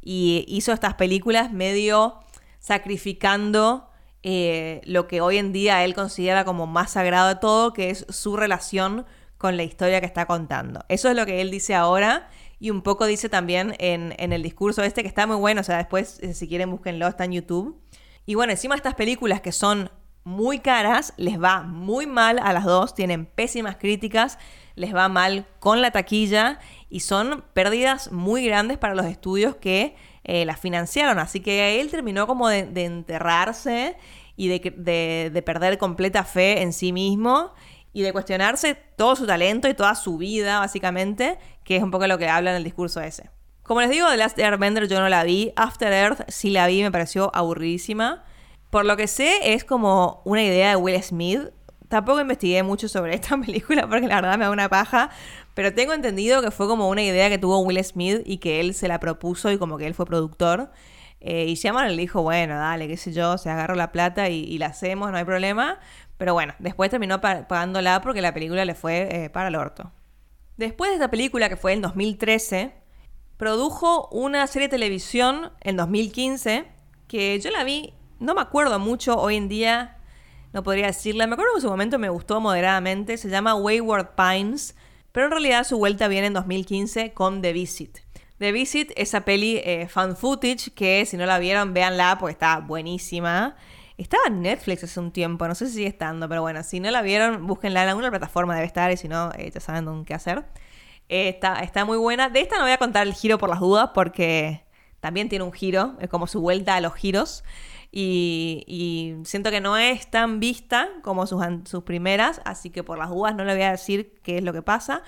y hizo estas películas medio sacrificando eh, lo que hoy en día él considera como más sagrado de todo, que es su relación con la historia que está contando. Eso es lo que él dice ahora y un poco dice también en, en el discurso este que está muy bueno, o sea, después eh, si quieren búsquenlo, está en YouTube. Y bueno, encima estas películas que son muy caras, les va muy mal a las dos, tienen pésimas críticas, les va mal con la taquilla y son pérdidas muy grandes para los estudios que eh, las financiaron. Así que él terminó como de, enterrarse y de, de, perder completa fe en sí mismo y de cuestionarse todo su talento y toda su vida, básicamente, que es un poco lo que habla en el discurso ese. Como les digo, The Last Airbender yo no la vi. After Earth sí la vi, me pareció aburridísima. Por lo que sé, es como una idea de Will Smith. Tampoco investigué mucho sobre esta película porque la verdad me da una paja. Pero tengo entendido que fue como una idea que tuvo Will Smith y que él se la propuso y como que él fue productor. Eh, y le dijo, bueno, dale, qué sé yo, se agarró la plata y, la hacemos, no hay problema. Pero bueno, después terminó pagándola porque la película le fue eh, para el orto. Después de esta película, que fue en 2013, produjo una serie de televisión en 2015 que yo la vi, no me acuerdo mucho hoy en día, no podría decirla, me acuerdo que en su momento me gustó moderadamente, se llama Wayward Pines, pero en realidad su vuelta viene en 2015 con The Visit. The Visit, esa peli eh, fan footage que si no la vieron, véanla porque está buenísima. Estaba en Netflix hace un tiempo, no sé si sigue estando, pero bueno, si no la vieron, búsquenla en alguna plataforma, debe estar, y si no, eh, ya saben qué hacer. Eh, está, está muy buena. De esta no voy a contar el giro por las dudas porque también tiene un giro, es como su vuelta a los giros. Y, siento que no es tan vista como sus, sus primeras, así que por las dudas no le voy a decir qué es lo que pasa.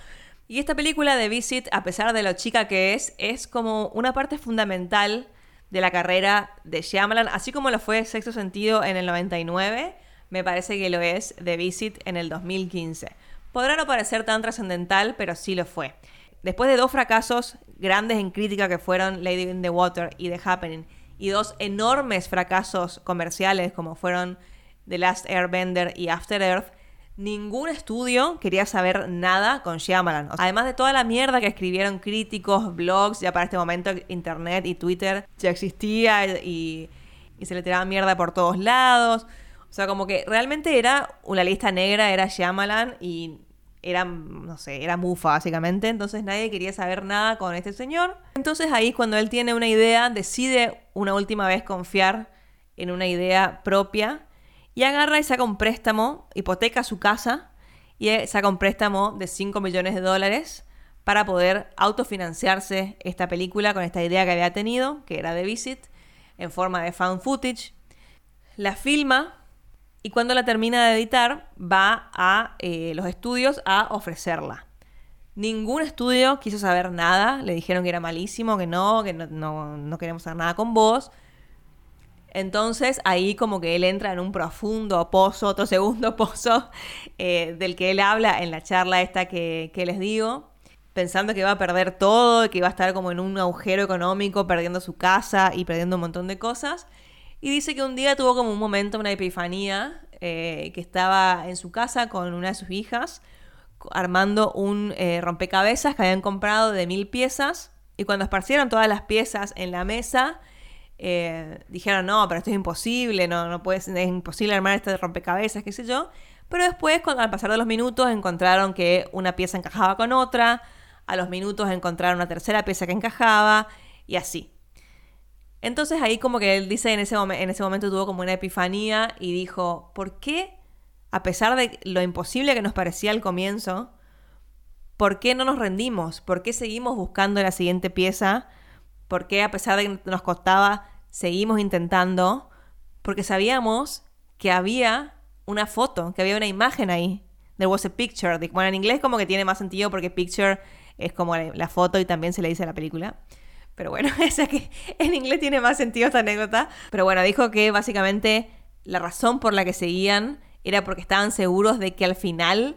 Y esta película de Visit, a pesar de lo chica que es, es como una parte fundamental de la carrera de Shyamalan, así como lo fue Sexto Sentido en el 99, me parece que lo es de Visit en el 2015. Podrá no parecer tan trascendental, pero sí lo fue. Después de dos fracasos grandes en crítica que fueron Lady in the Water y The Happening, y dos enormes fracasos comerciales como fueron The Last Airbender y After Earth, ningún estudio quería saber nada con Shyamalan. Además de toda la mierda que escribieron críticos, blogs, ya para este momento internet y Twitter ya existía y, y se le tiraba mierda por todos lados. O sea, como que realmente era una lista negra, era Shyamalan y era, no sé, era mufa básicamente. Entonces nadie quería saber nada con este señor. Entonces ahí cuando él tiene una idea, decide una última vez confiar en una idea propia y agarra y saca un préstamo, hipoteca su casa y saca un préstamo de 5 millones de dólares para poder autofinanciarse esta película con esta idea que había tenido, que era de Visit, en forma de fan footage. La filma y cuando la termina de editar va a eh, los estudios a ofrecerla. Ningún estudio quiso saber nada, le dijeron que era malísimo, que no, que no, queremos hacer nada con vos. Entonces ahí como que él entra en un profundo pozo, otro segundo pozo, eh, del que él habla en la charla esta que, que les digo, pensando que va a perder todo, que iba a estar como en un agujero económico, perdiendo su casa y perdiendo un montón de cosas. Y dice que un día tuvo como un momento, una epifanía, eh, que estaba en su casa con una de sus hijas, armando un eh, rompecabezas que habían comprado de mil piezas. Y cuando esparcieron todas las piezas en la mesa, eh, dijeron, no, pero esto es imposible, no, no puedes, es imposible armar este rompecabezas, qué sé yo. Pero después, al pasar de los minutos, encontraron que una pieza encajaba con otra, a los minutos encontraron una tercera pieza que encajaba, y así. Entonces ahí como que él dice en ese, en ese momento tuvo como una epifanía y dijo, ¿por qué, a pesar de lo imposible que nos parecía al comienzo, ¿por qué no nos rendimos? ¿Por qué seguimos buscando la siguiente pieza? ¿Por qué a pesar de que nos costaba, seguimos intentando? Porque sabíamos que había una foto, que había una imagen ahí there was a picture. Bueno, en inglés como que tiene más sentido porque picture es como la foto y también se le dice a la película. Pero bueno, esa que en inglés tiene más sentido esta anécdota. Pero bueno, dijo que básicamente la razón por la que seguían era porque estaban seguros de que al final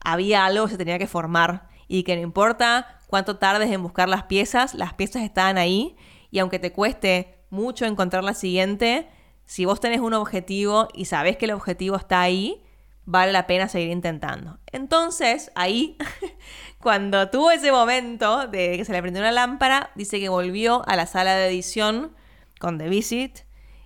había algo que se tenía que formar y que no importa cuánto tardes en buscar las piezas, las piezas estaban ahí y aunque te cueste mucho encontrar la siguiente, si vos tenés un objetivo y sabés que el objetivo está ahí, vale la pena seguir intentando. Entonces, ahí, cuando tuvo ese momento de que se le prendió una lámpara, dice que volvió a la sala de edición con The Visit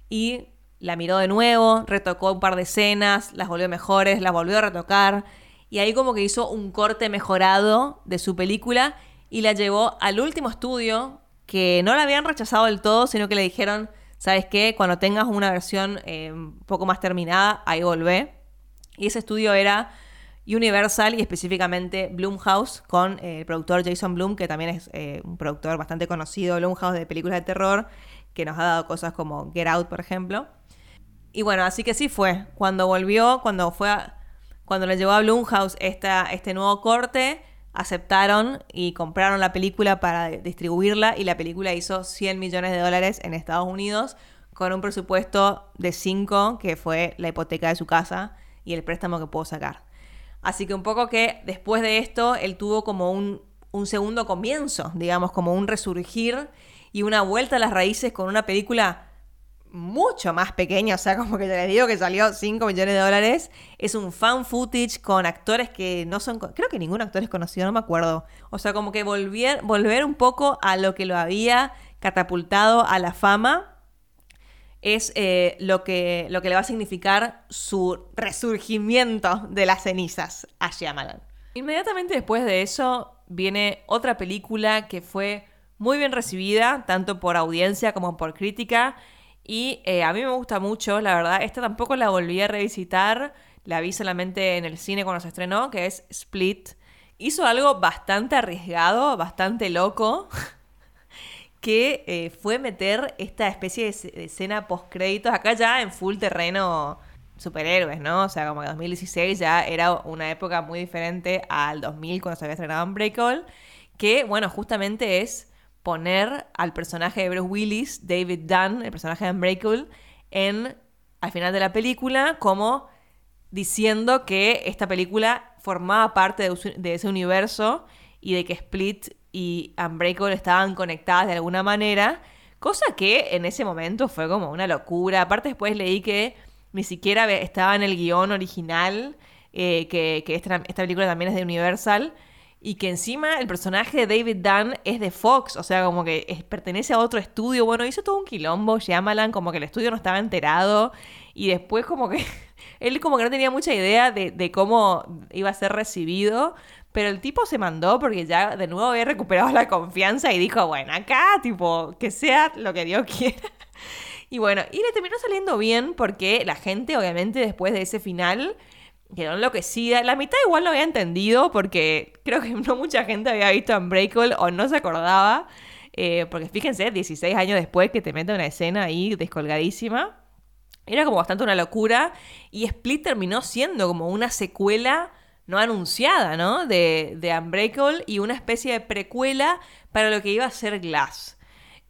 y la miró de nuevo, retocó un par de escenas, las volvió mejores, las volvió a retocar y ahí como que hizo un corte mejorado de su película y la llevó al último estudio que no la habían rechazado del todo, sino que le dijeron, ¿sabes qué? Cuando tengas una versión eh, un poco más terminada, ahí volvé. Y ese estudio era Universal y específicamente Blumhouse con eh, el productor Jason Blum, que también es eh, un productor bastante conocido, Blumhouse de películas de terror, que nos ha dado cosas como Get Out, por ejemplo. Y bueno, así que sí fue. Cuando volvió, cuando fue cuando le llegó a Blumhouse esta, este nuevo corte, aceptaron y compraron la película para distribuirla y la película hizo 100 millones de dólares en Estados Unidos con un presupuesto de 5 que fue la hipoteca de su casa y el préstamo que pudo sacar. Así que un poco que después de esto él tuvo como un, un segundo comienzo, digamos, como un resurgir y una vuelta a las raíces con una película mucho más pequeña, o sea, como que te les digo que salió 5 millones de dólares. Es un fan footage con actores que no son, creo que ningún actor es conocido, no me acuerdo. O sea, como que volver, volver un poco a lo que lo había catapultado a la fama es eh, lo, que, lo que le va a significar su resurgimiento de las cenizas a Shyamalan. Inmediatamente después de eso viene otra película que fue muy bien recibida, tanto por audiencia como por crítica, y eh, a mí me gusta mucho, la verdad. Esta tampoco la volví a revisitar. La vi solamente en el cine cuando se estrenó, que es Split. Hizo algo bastante arriesgado, bastante loco, que eh, fue meter esta especie de, escena post-créditos acá ya en full terreno superhéroes, ¿no? O sea, como que 2016 ya era una época muy diferente al 2000 cuando se había estrenado Unbreakable, que, bueno, justamente es poner al personaje de Bruce Willis, David Dunn, el personaje de Unbreakable, en, al final de la película como diciendo que esta película formaba parte de, ese universo y de que Split y Unbreakable estaban conectadas de alguna manera, cosa que en ese momento fue como una locura. Aparte después leí que ni siquiera estaba en el guion original, eh, que, esta, esta película también es de Universal y que encima el personaje de David Dunn es de Fox, o sea, como que pertenece a otro estudio. Bueno, hizo todo un quilombo, Shyamalan, como que el estudio no estaba enterado y después como que él como que no tenía mucha idea de, cómo iba a ser recibido, pero el tipo se mandó porque ya de nuevo había recuperado la confianza y dijo, bueno, acá, tipo, que sea lo que Dios quiera. Y bueno, y le terminó saliendo bien porque la gente, obviamente, después de ese final, quedó enloquecida. La mitad igual lo había entendido porque creo que no mucha gente había visto Unbreakable o no se acordaba. Eh, porque fíjense, 16 años después que te mete una escena ahí descolgadísima. Era como bastante una locura. Y Split terminó siendo como una secuela no anunciada, ¿no? De, de Unbreakable y una especie de precuela para lo que iba a ser Glass.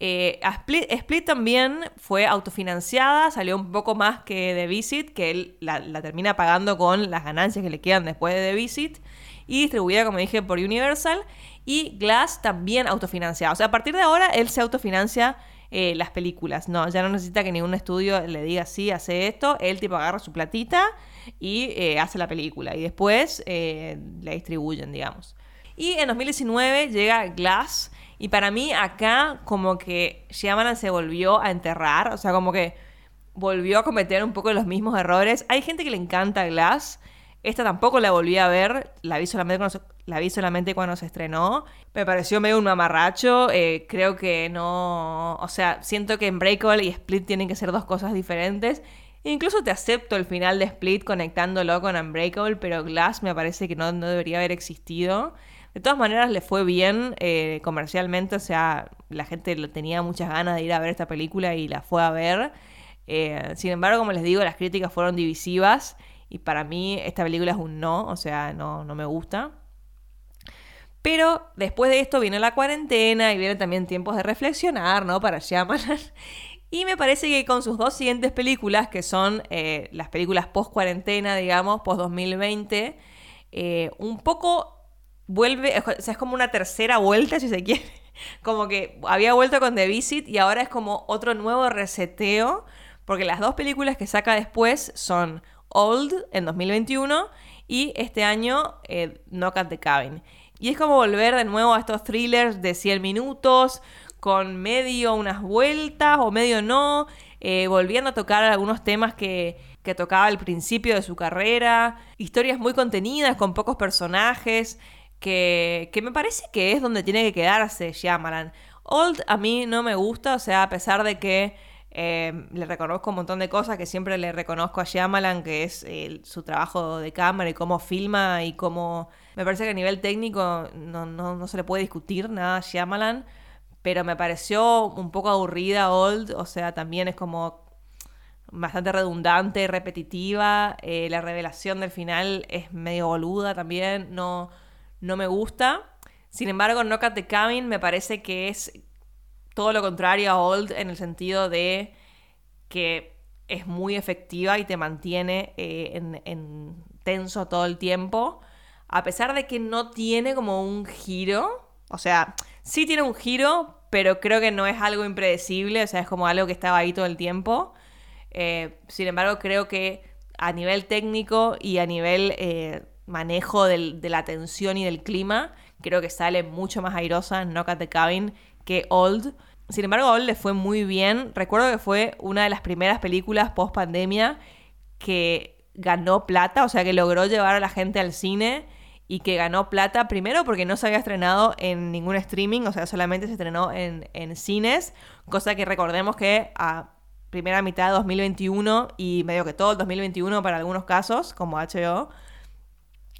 Eh, Split, también fue autofinanciada, salió un poco más que The Visit, que él la, termina pagando con las ganancias que le quedan después de The Visit, y distribuida, como dije, por Universal. Y Glass también autofinanciada. O sea, a partir de ahora él se autofinancia eh, las películas. No, ya no necesita que ningún estudio le diga sí, hace esto. Él tipo agarra su platita y eh, hace la película. Y después la distribuyen, digamos. Y en 2019 llega Glass y para mí acá como que Shyamalan se volvió a enterrar, o sea, como que volvió a cometer un poco los mismos errores. Hay gente que le encanta Glass. Esta tampoco la volví a ver, la vi solamente cuando se, la vi solamente cuando se estrenó. Me pareció medio un mamarracho. Eh, creo que no. O sea, siento que en Breakable y Split tienen que ser dos cosas diferentes. Incluso te acepto el final de Split conectándolo con Unbreakable, pero Glass me parece que no, no debería haber existido. De todas maneras, le fue bien eh, comercialmente, o sea, la gente tenía muchas ganas de ir a ver esta película y la fue a ver. Eh, sin embargo, como les digo, las críticas fueron divisivas y para mí esta película es un no, o sea, no, no me gusta. Pero después de esto viene la cuarentena y vienen también tiempos de reflexionar, ¿no? Para Shyamalan. Y me parece que con sus dos siguientes películas, que son eh, las películas post-cuarentena, digamos, post-2020, eh, un poco vuelve, es como una tercera vuelta, si se quiere. Como que había vuelto con The Visit y ahora es como otro nuevo reseteo, porque las dos películas que saca después son Old en 2021 y este año eh, Knock the Cabin. Y es como volver de nuevo a estos thrillers de 100 minutos, con medio unas vueltas o medio no, eh, volviendo a tocar algunos temas que, que tocaba al principio de su carrera, historias muy contenidas, con pocos personajes, que, que me parece que es donde tiene que quedarse Shyamalan. Old a mí no me gusta, o sea, a pesar de que eh, le reconozco un montón de cosas que siempre le reconozco a Shyamalan, que es su trabajo de cámara y cómo filma y cómo... Me parece que a nivel técnico no, no, se le puede discutir nada a Shyamalan, pero me pareció un poco aburrida Old, o sea, también es como bastante redundante, repetitiva, eh, la revelación del final es medio boluda también, no, no me gusta. Sin embargo, No Cut the Cabin me parece que es todo lo contrario a Old en el sentido de que es muy efectiva y te mantiene eh, en, tenso todo el tiempo. A pesar de que no tiene como un giro. O sea, sí tiene un giro, pero creo que no es algo impredecible. O sea, es como algo que estaba ahí todo el tiempo. Eh, sin embargo, creo que a nivel técnico y a nivel eh, manejo de la tensión y del clima, creo que sale mucho más airosa Knock at the Cabin que Old. Sin embargo, Old le fue muy bien. Recuerdo que fue una de las primeras películas post pandemia que ganó plata, o sea que logró llevar a la gente al cine y que ganó plata primero porque no se había estrenado en ningún streaming, o sea, solamente se estrenó en, en cines, cosa que recordemos que a primera mitad de 2021 y medio que todo el 2021 para algunos casos, como HBO,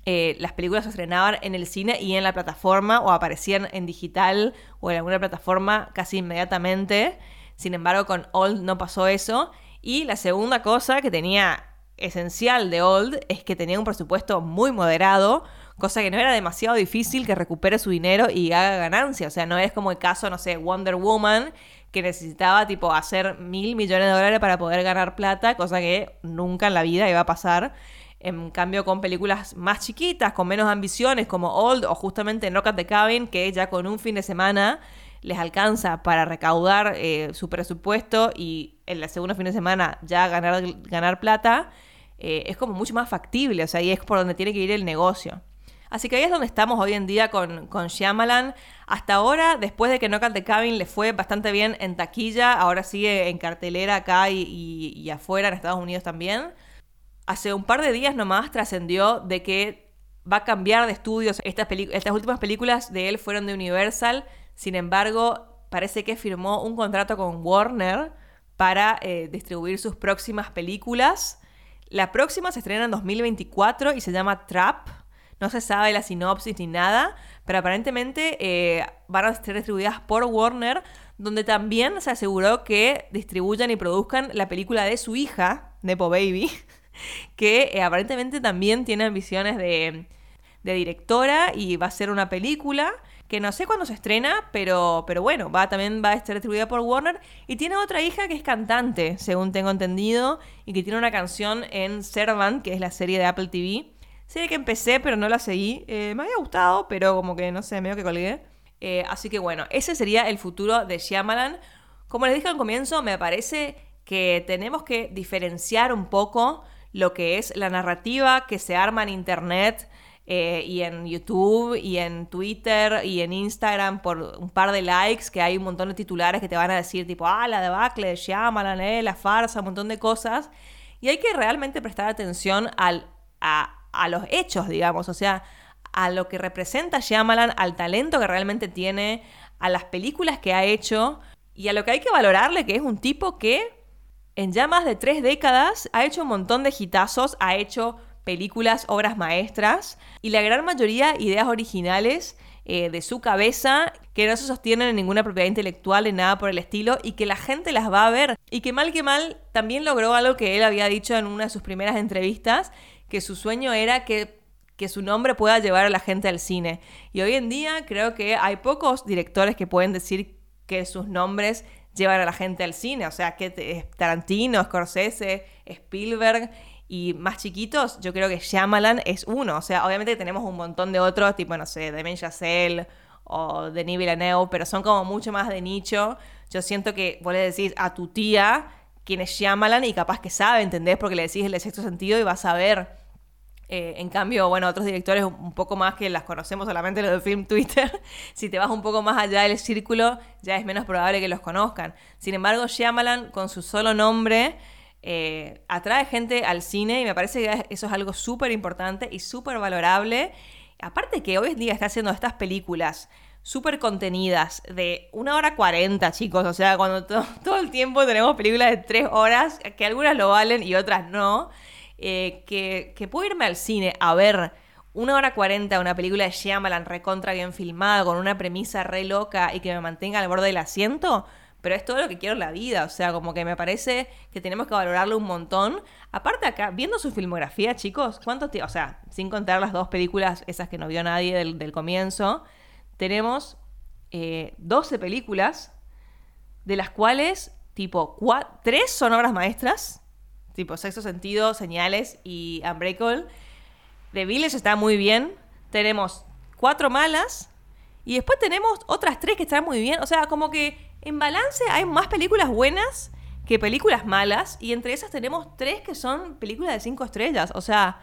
eh, las películas se estrenaban en el cine y en la plataforma o aparecían en digital o en alguna plataforma casi inmediatamente. Sin embargo, con Old no pasó eso. Y la segunda cosa que tenía esencial de Old es que tenía un presupuesto muy moderado, cosa que no era demasiado difícil que recupere su dinero y haga ganancia. O sea, no es como el caso, no sé, Wonder Woman, que necesitaba tipo hacer mil millones de dólares para poder ganar plata, cosa que nunca en la vida iba a pasar. En cambio, con películas más chiquitas, con menos ambiciones, como Old o justamente Knock at the Cabin, que ya con un fin de semana les alcanza para recaudar eh, su presupuesto y en la segunda fin de semana ya ganar, ganar plata, eh, es como mucho más factible, o sea, ahí es por donde tiene que ir el negocio. Así que ahí es donde estamos hoy en día con, Shyamalan. Hasta ahora, después de que Knock at the Cabin le fue bastante bien en taquilla, ahora sigue en cartelera acá y, afuera, en Estados Unidos también hace un par de días nomás trascendió de que va a cambiar de estudios. Estas, estas últimas películas de él fueron de Universal, sin embargo, parece que firmó un contrato con Warner para eh, distribuir sus próximas películas. La próxima se estrena en 2024 y se llama Trap. No se sabe la sinopsis ni nada, pero aparentemente eh, van a ser distribuidas por Warner, donde también se aseguró que distribuyan y produzcan la película de su hija, Nepo Baby, que eh, aparentemente también tiene ambiciones de, directora y va a ser una película que no sé cuándo se estrena, pero, pero bueno, va, también va a estar distribuida por Warner. Y tiene otra hija que es cantante, según tengo entendido, y que tiene una canción en Servant, que es la serie de Apple TV. Serie que empecé, pero no la seguí. Eh, me había gustado, pero como que no sé, medio que colgué. Eh, así que bueno, ese sería el futuro de Shyamalan. Como les dije al comienzo, me parece que tenemos que diferenciar un poco lo que es la narrativa que se arma en Internet eh, y en YouTube y en Twitter y en Instagram por un par de likes, que hay un montón de titulares que te van a decir tipo, ah, la debacle de Shyamalan, la farsa, un montón de cosas. Y hay que realmente prestar atención al, a los hechos, digamos, o sea, a lo que representa Shyamalan, al talento que realmente tiene, a las películas que ha hecho y a lo que hay que valorarle, que es un tipo que en ya más de tres décadas ha hecho un montón de hitazos, ha hecho películas, obras maestras y la gran mayoría ideas originales eh, de su cabeza que no se sostienen en ninguna propiedad intelectual, en nada por el estilo y que la gente las va a ver. Y que mal que mal también logró algo que él había dicho en una de sus primeras entrevistas que su sueño era que, que su nombre pueda llevar a la gente al cine. Y hoy en día creo que hay pocos directores que pueden decir que sus nombres llevan a la gente al cine. O sea, que Tarantino, Scorsese, Spielberg y más chiquitos, yo creo que Shyamalan es uno. O sea, obviamente tenemos un montón de otros, tipo, no sé, Damien Chazelle o Denis Villeneuve, pero son como mucho más de nicho. Yo siento que vos le decís a tu tía quién es Shyamalan y capaz que sabe, ¿entendés? Porque le decís el sexto sentido y vas a ver. Eh, en cambio, bueno, otros directores un poco más que las conocemos solamente los de Film Twitter, si te vas un poco más allá del círculo, ya es menos probable que los conozcan. Sin embargo, Shyamalan, con su solo nombre, eh, atrae gente al cine y me parece que eso es algo súper importante y súper valorable. Aparte que hoy en día está haciendo estas películas súper contenidas de una hora cuarenta, chicos. O sea, cuando todo el tiempo tenemos películas de tres horas, que algunas lo valen y otras no. Eh, que, puedo irme al cine a ver una hora cuarenta una película de Shyamalan recontra bien filmada, con una premisa re loca y que me mantenga al borde del asiento, pero es todo lo que quiero en la vida, o sea, como que me parece que tenemos que valorarlo un montón. Aparte acá, viendo su filmografía, chicos, ¿cuántos, o sea, sin contar las dos películas, esas que no vio nadie del, comienzo, tenemos 12 eh, películas, de las cuales, tipo, tres son obras maestras, tipo Sexto Sentido, Señales y Unbreakable. The Village está muy bien. Tenemos cuatro malas. Y después tenemos otras tres que están muy bien. O sea, como que en balance hay más películas buenas que películas malas. Y entre esas tenemos tres que son películas de cinco estrellas. O sea,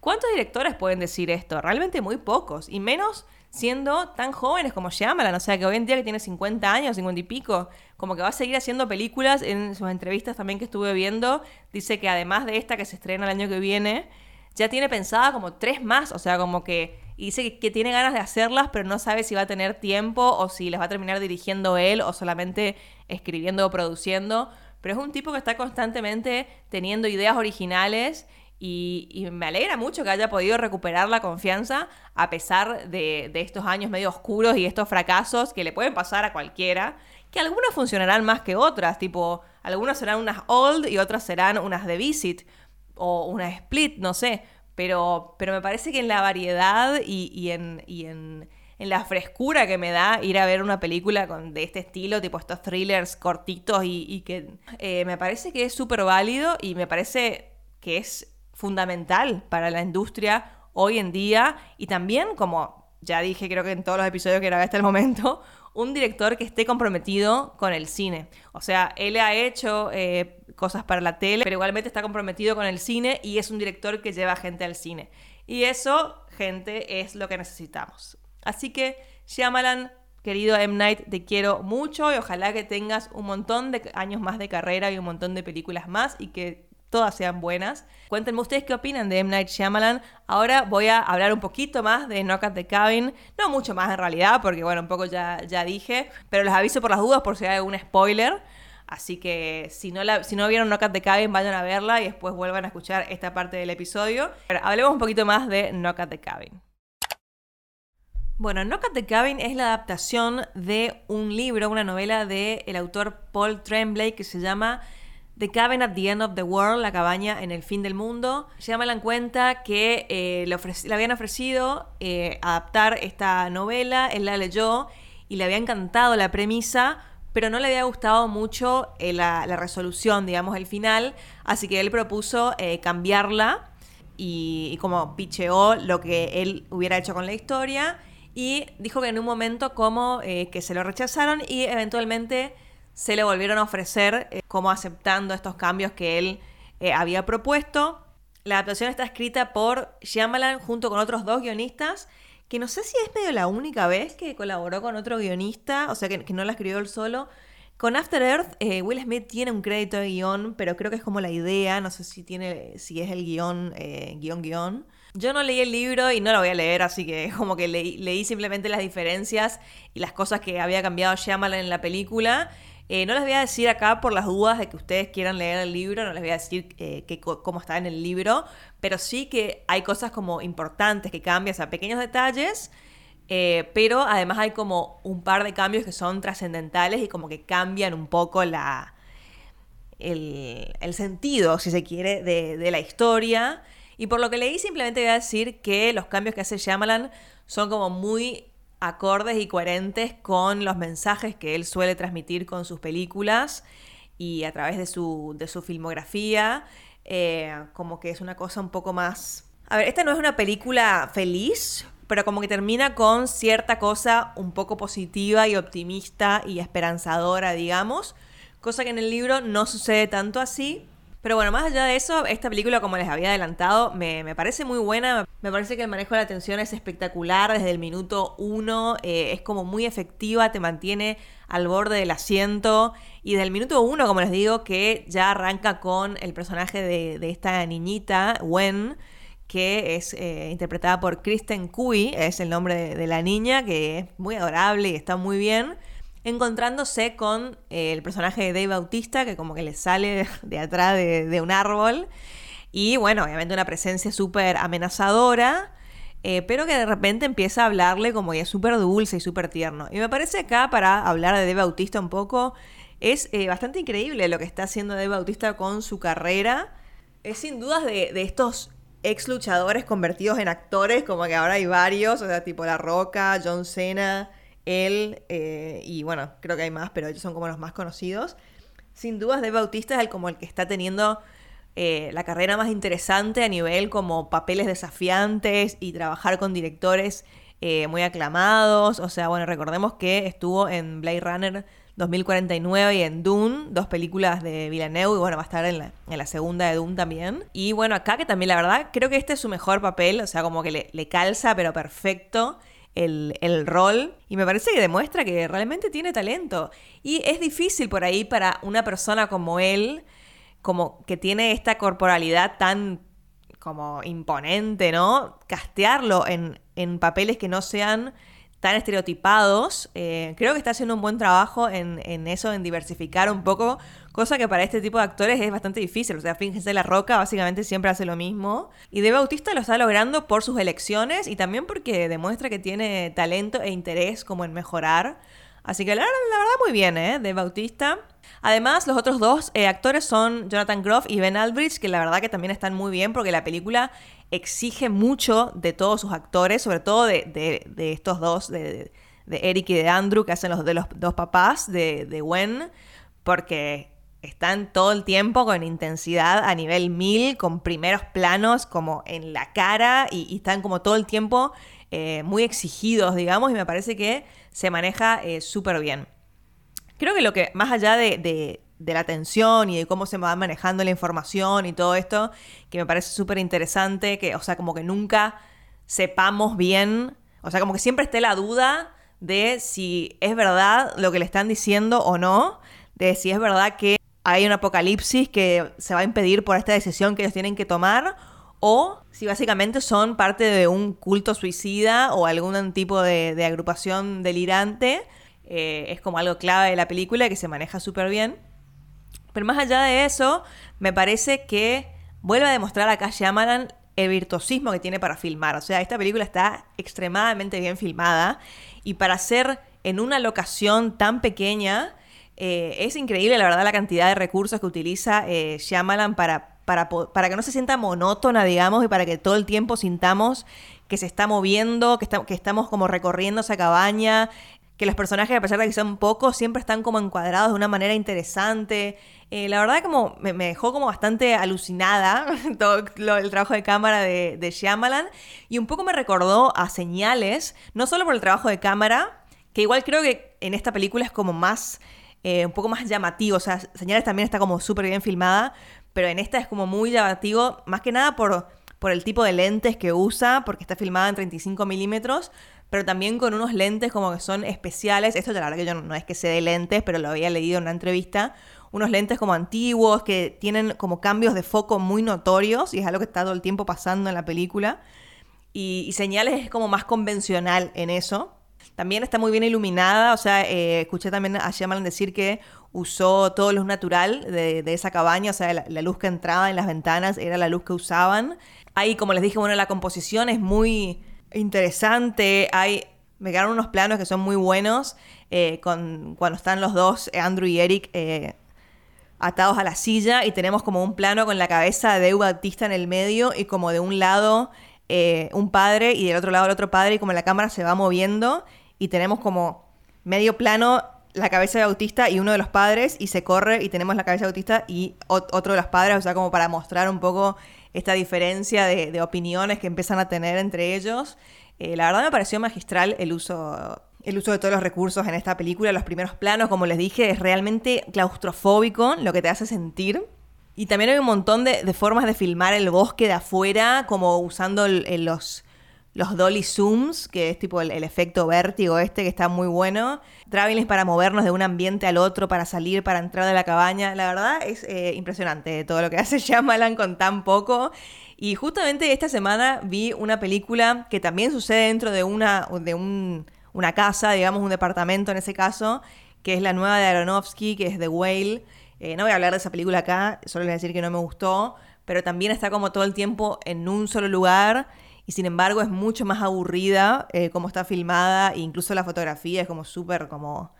¿cuántos directores pueden decir esto? Realmente muy pocos. Y menos siendo tan jóvenes como Shyamalan, o sea, que hoy en día que tiene 50 años, 50 y pico, como que va a seguir haciendo películas, en sus entrevistas también que estuve viendo, dice que además de esta que se estrena el año que viene, ya tiene pensada como tres más, o sea, como que dice que, tiene ganas de hacerlas, pero no sabe si va a tener tiempo o si las va a terminar dirigiendo él o solamente escribiendo o produciendo, pero es un tipo que está constantemente teniendo ideas originales y, me alegra mucho que haya podido recuperar la confianza a pesar de, estos años medio oscuros y estos fracasos que le pueden pasar a cualquiera, que algunas funcionarán más que otras, tipo, algunas serán unas old y otras serán unas de visit o una split, no sé, pero, pero me parece que en la variedad y, en, en, la frescura que me da ir a ver una película de este estilo, tipo estos thrillers cortitos y, que eh, me parece que es súper válido y me parece que es fundamental para la industria hoy en día y también, como ya dije creo que en todos los episodios que grabé hasta el momento, un director que esté comprometido con el cine. O sea, él ha hecho eh, cosas para la tele, pero igualmente está comprometido con el cine y es un director que lleva gente al cine. Y eso, gente, es lo que necesitamos. Así que, Shyamalan, querido M. Night, te quiero mucho y ojalá que tengas un montón de años más de carrera y un montón de películas más y que todas sean buenas. Cuéntenme ustedes qué opinan de M. Night Shyamalan. Ahora voy a hablar un poquito más de Knock at the Cabin. No mucho más en realidad, porque bueno, un poco ya, ya dije. Pero les aviso por las dudas por si hay algún spoiler. Así que si no, si no vieron Knock at the Cabin, vayan a verla y después vuelvan a escuchar esta parte del episodio. Hablemos un poquito más de Knock at the Cabin. Bueno, Knock at the Cabin es la adaptación de un libro, una novela del el autor Paul Tremblay que se llama The Cabin at the End of the World, la cabaña en el fin del mundo. en cuenta que eh, le, habían ofrecido eh, adaptar esta novela, él la leyó y le había encantado la premisa, pero no le había gustado mucho eh, la, resolución, digamos, el final, así que él propuso cambiarla y, y, como picheó lo que él hubiera hecho con la historia y dijo que en un momento como que se lo rechazaron y eventualmente se le volvieron a ofrecer eh, como aceptando estos cambios que él eh, había propuesto. La adaptación está escrita por Shyamalan junto con otros dos guionistas, que no sé si es medio la única vez que colaboró con otro guionista, o sea, que, no la escribió él solo. Con After Earth, eh, Will Smith tiene un crédito de guion, pero creo que es como la idea, no sé si tiene, si es el guion, guion, guion. Yo no leí el libro y no lo voy a leer, así que como que leí, leí simplemente las diferencias y las cosas que había cambiado Shyamalan en la película. Eh, no les voy a decir acá por las dudas de que ustedes quieran leer el libro, no les voy a decir eh, cómo está en el libro, pero sí que hay cosas como importantes que cambian, o sea, pequeños detalles, eh, pero además hay como un par de cambios que son trascendentales y como que cambian un poco la, el, sentido, si se quiere, de, la historia. Y por lo que leí, simplemente voy a decir que los cambios que hace Shyamalan son como muy acordes y coherentes con los mensajes que él suele transmitir con sus películas y a través de su, de su filmografía. Eh, como que es una cosa un poco más... A ver, esta no es una película feliz, pero como que termina con cierta cosa un poco positiva y optimista y esperanzadora, digamos, cosa que en el libro no sucede tanto así. Pero bueno, más allá de eso, esta película, como les había adelantado, me, parece muy buena. Me parece que el manejo de la atención es espectacular desde el minuto uno. Eh, es como muy efectiva, te mantiene al borde del asiento. Y desde el minuto uno, como les digo, que ya arranca con el personaje de, esta niñita, Wen, que es eh, interpretada por Kristen Cui, es el nombre de, la niña, que es muy adorable y está muy bien, encontrándose con eh, el personaje de Dave Bautista, que como que le sale de, atrás de, un árbol, y bueno, obviamente una presencia súper amenazadora, eh, pero que de repente empieza a hablarle como es súper dulce y súper tierno. Y me parece acá, para hablar de Dave Bautista un poco, es bastante increíble lo que está haciendo Dave Bautista con su carrera. Es sin dudas de, de estos ex luchadores convertidos en actores, como que ahora hay varios, o sea, tipo La Roca, John Cena, él, eh, y bueno, creo que hay más, pero ellos son como los más conocidos. Sin dudas, Dave Bautista es el, como el que está teniendo eh, la carrera más interesante a nivel como papeles desafiantes y trabajar con directores eh, muy aclamados. O sea, bueno, recordemos que estuvo en Blade Runner 2049 y en Dune, dos películas de Villeneuve, y bueno, va a estar en la, segunda de Dune también. Y bueno, acá que también la verdad, creo que este es su mejor papel, o sea, como que le, calza, pero perfecto. El, el, rol y me parece que demuestra que realmente tiene talento. Y es difícil por ahí para una persona como él, como que tiene esta corporalidad tan como imponente, ¿no? Castearlo en, en papeles que no sean tan estereotipados. Eh, creo que está haciendo un buen trabajo en, eso, en diversificar un poco, cosa que para este tipo de actores es bastante difícil. O sea, fíjense, La Roca básicamente siempre hace lo mismo. Y De Bautista lo está logrando por sus elecciones y también porque demuestra que tiene talento e interés como en mejorar. Así que la, la verdad muy bien, ¿eh? De Bautista. Además, los otros dos eh, actores son Jonathan Groff y Ben Aldrich, que la verdad que también están muy bien porque la película exige mucho de todos sus actores, sobre todo de, estos dos, de, Eric y de Andrew, que hacen los de los dos papás de, de Gwen, porque están todo el tiempo con intensidad a nivel mil, con primeros planos como en la cara y, están como todo el tiempo eh, muy exigidos, digamos, y me parece que se maneja eh, súper bien. Creo que lo que, más allá de, de la atención y de cómo se va manejando la información y todo esto, que me parece súper interesante, que, o sea, como que nunca sepamos bien, o sea, como que siempre esté la duda de si es verdad lo que le están diciendo o no, de si es verdad que hay un apocalipsis que se va a impedir por esta decisión que ellos tienen que tomar, o si básicamente son parte de un culto suicida o algún tipo de, agrupación delirante. Eh, es como algo clave de la película que se maneja súper bien. Pero más allá de eso, me parece que vuelve a demostrar acá Shyamalan el virtuosismo que tiene para filmar. O sea, esta película está extremadamente bien filmada y para ser en una locación tan pequeña, eh, es increíble la verdad la cantidad de recursos que utiliza eh, Shyamalan para, para, para, que no se sienta monótona, digamos, y para que todo el tiempo sintamos que se está moviendo, que, que estamos como recorriendo esa cabaña, que los personajes, a pesar de que son pocos, siempre están como encuadrados de una manera interesante. Eh, la verdad como me, dejó como bastante alucinada todo el trabajo de cámara de, Shyamalan y un poco me recordó a Señales, no solo por el trabajo de cámara, que igual creo que en esta película es como más, eh, un poco más llamativo, o sea, Señales también está como súper bien filmada, pero en esta es como muy llamativo, más que nada por, por el tipo de lentes que usa, porque está filmada en 35 milímetros, pero también con unos lentes como que son especiales. Esto la verdad que yo no, es que sé de lentes, pero lo había leído en una entrevista. Unos lentes como antiguos que tienen como cambios de foco muy notorios y es algo que está todo el tiempo pasando en la película. Y, señales es como más convencional en eso. También está muy bien iluminada, o sea, eh, escuché también a Shyamalan decir que usó todo luz natural de, esa cabaña, o sea, la, la, luz que entraba en las ventanas era la luz que usaban. Ahí, como les dije, bueno, la composición es muy, interesante. Hay, me quedaron unos planos que son muy buenos eh, con, cuando están los dos, Andrew y Eric, eh, atados a la silla y tenemos como un plano con la cabeza de Eugene Bautista en el medio y como de un lado eh, un padre y del otro lado el otro padre y como la cámara se va moviendo y tenemos como medio plano la cabeza de Bautista y uno de los padres y se corre y tenemos la cabeza de Bautista y otro de los padres, o sea, como para mostrar un poco esta diferencia de, opiniones que empiezan a tener entre ellos. Eh, la verdad me pareció magistral el uso, el uso de todos los recursos en esta película. Los primeros planos, como les dije, es realmente claustrofóbico lo que te hace sentir. Y también hay un montón de, formas de filmar el bosque de afuera, como usando los, los dolly zooms, que es tipo el, efecto vértigo este, que está muy bueno. Travelings para movernos de un ambiente al otro, para salir, para entrar de la cabaña. La verdad es eh, impresionante todo lo que hace Shyamalan con tan poco. Y justamente esta semana vi una película que también sucede dentro de una, de una casa, digamos un departamento en ese caso, que es la nueva de Aronofsky, que es The Whale. Eh, no voy a hablar de esa película acá, solo voy a decir que no me gustó, pero también está como todo el tiempo en un solo lugar y sin embargo es mucho más aburrida eh, como está filmada e incluso la fotografía es como súper como,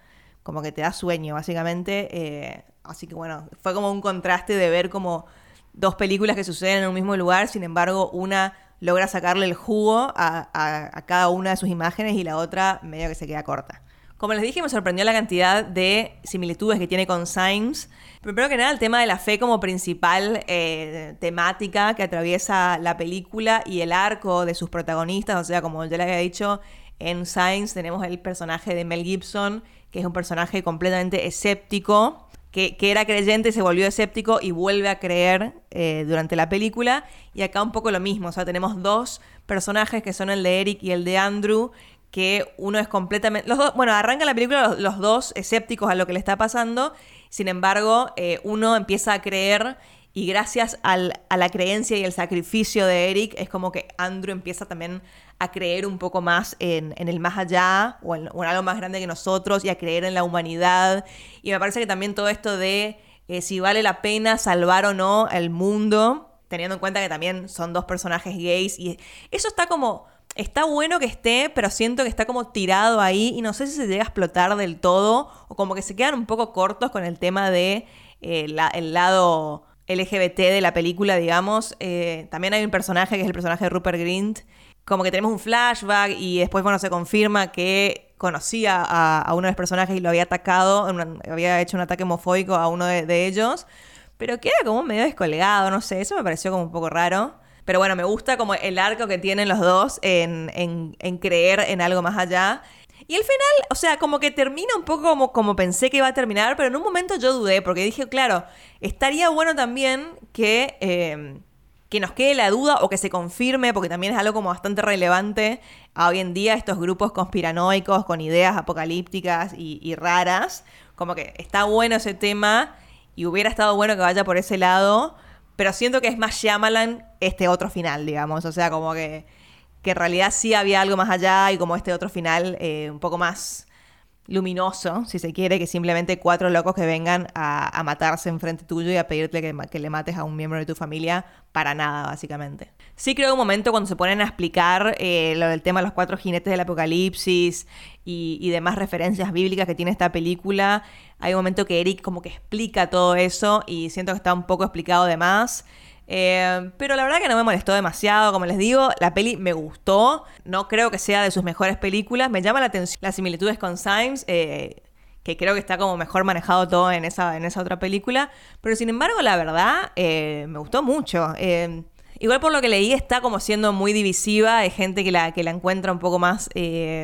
como que te da sueño básicamente. Eh, así que bueno, fue como un contraste de ver como dos películas que suceden en un mismo lugar, sin embargo una logra sacarle el jugo a, a cada una de sus imágenes y la otra medio que se queda corta. Como les dije, me sorprendió la cantidad de similitudes que tiene con Symes. Primero que nada, el tema de la fe como principal eh, temática que atraviesa la película y el arco de sus protagonistas. O sea, como ya les había dicho, en Symes tenemos el personaje de Mel Gibson, que es un personaje completamente escéptico, que, era creyente, se volvió escéptico y vuelve a creer eh, durante la película. Y acá un poco lo mismo, o sea, tenemos dos personajes que son el de Eric y el de Andrew, que uno es completamente... Los dos, bueno, arranca la película los, dos escépticos a lo que le está pasando, sin embargo, eh, uno empieza a creer y gracias a la creencia y el sacrificio de Eric es como que Andrew empieza también a creer un poco más en, el más allá o en, algo más grande que nosotros y a creer en la humanidad. Y me parece que también todo esto de eh, si vale la pena salvar o no el mundo, teniendo en cuenta que también son dos personajes gays y eso está como está bueno que esté, pero siento que está como tirado ahí y no sé si se llega a explotar del todo o como que se quedan un poco cortos con el tema de eh, el lado LGBT de la película, digamos. Eh, también hay un personaje que es el personaje de Rupert Grint, como que tenemos un flashback y después, bueno, se confirma que conocía a, uno de los personajes y lo había atacado, había hecho un ataque homofóbico a uno de, de ellos, pero queda como medio descolgado, no sé, eso me pareció como un poco raro. Pero bueno, me gusta como el arco que tienen los dos en, en, creer en algo más allá. Y el final, o sea, como que termina un poco como, como pensé que iba a terminar, pero en un momento yo dudé, porque dije, claro, estaría bueno también que, em, que nos quede la duda o que se confirme, porque también es algo como bastante relevante a hoy en día, estos grupos conspiranoicos con ideas apocalípticas y, y raras. Como que está bueno ese tema y hubiera estado bueno que vaya por ese lado, pero siento que es más Shyamalan este otro final, digamos. O sea, como que, que en realidad sí había algo más allá y como este otro final eh, un poco más luminoso, si se quiere, que simplemente cuatro locos que vengan a, matarse enfrente tuyo y a pedirte que, le mates a un miembro de tu familia para nada, básicamente. Sí creo un momento cuando se ponen a explicar eh, lo del tema de los cuatro jinetes del apocalipsis y, y, demás referencias bíblicas que tiene esta película, hay un momento que Eric como que explica todo eso y siento que está un poco explicado de más. Eh, pero la verdad que no me molestó demasiado, como les digo, la peli me gustó, no creo que sea de sus mejores películas, me llama la atención las similitudes con Symes, eh, que creo que está como mejor manejado todo en esa, en esa otra película, pero sin embargo la verdad eh, me gustó mucho. igual por lo que leí está como siendo muy divisiva, hay gente que la, que la encuentra un poco más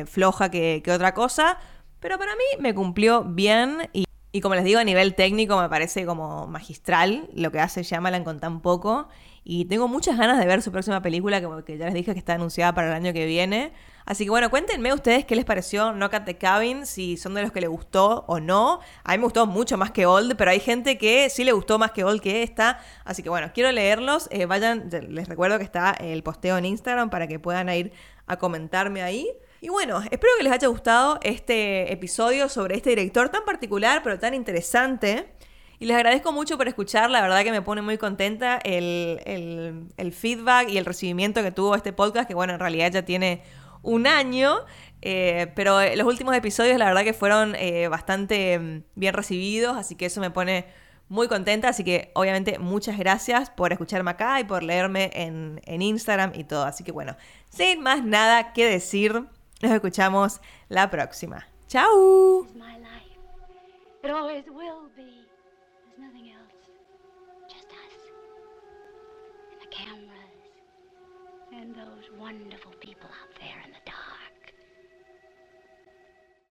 floja que, que otra cosa, pero para mí me cumplió bien y y como les digo, a nivel técnico me parece como magistral lo que hace Shyamalan con tan poco. Y tengo muchas ganas de ver su próxima película, que, ya les dije que está anunciada para el año que viene. Así que bueno, cuéntenme ustedes qué les pareció No Cat the Cabin, si son de los que les gustó o no. A mí me gustó mucho más que Old, pero hay gente que sí le gustó más que Old que esta. Así que bueno, quiero leerlos. Eh, vayan, les recuerdo que está el posteo en Instagram para que puedan ir a comentarme ahí. Y bueno, espero que les haya gustado este episodio sobre este director tan particular pero tan interesante. Y les agradezco mucho por escuchar, la verdad que me pone muy contenta el, feedback y el recibimiento que tuvo este podcast, que bueno, en realidad ya tiene un año, eh, pero los últimos episodios la verdad que fueron eh, bastante mm, bien recibidos, así que eso me pone muy contenta, así que obviamente muchas gracias por escucharme acá y por leerme en, en Instagram y todo. Así que bueno, sin más nada que decir, nos escuchamos la próxima. ¡Chao! And those wonderful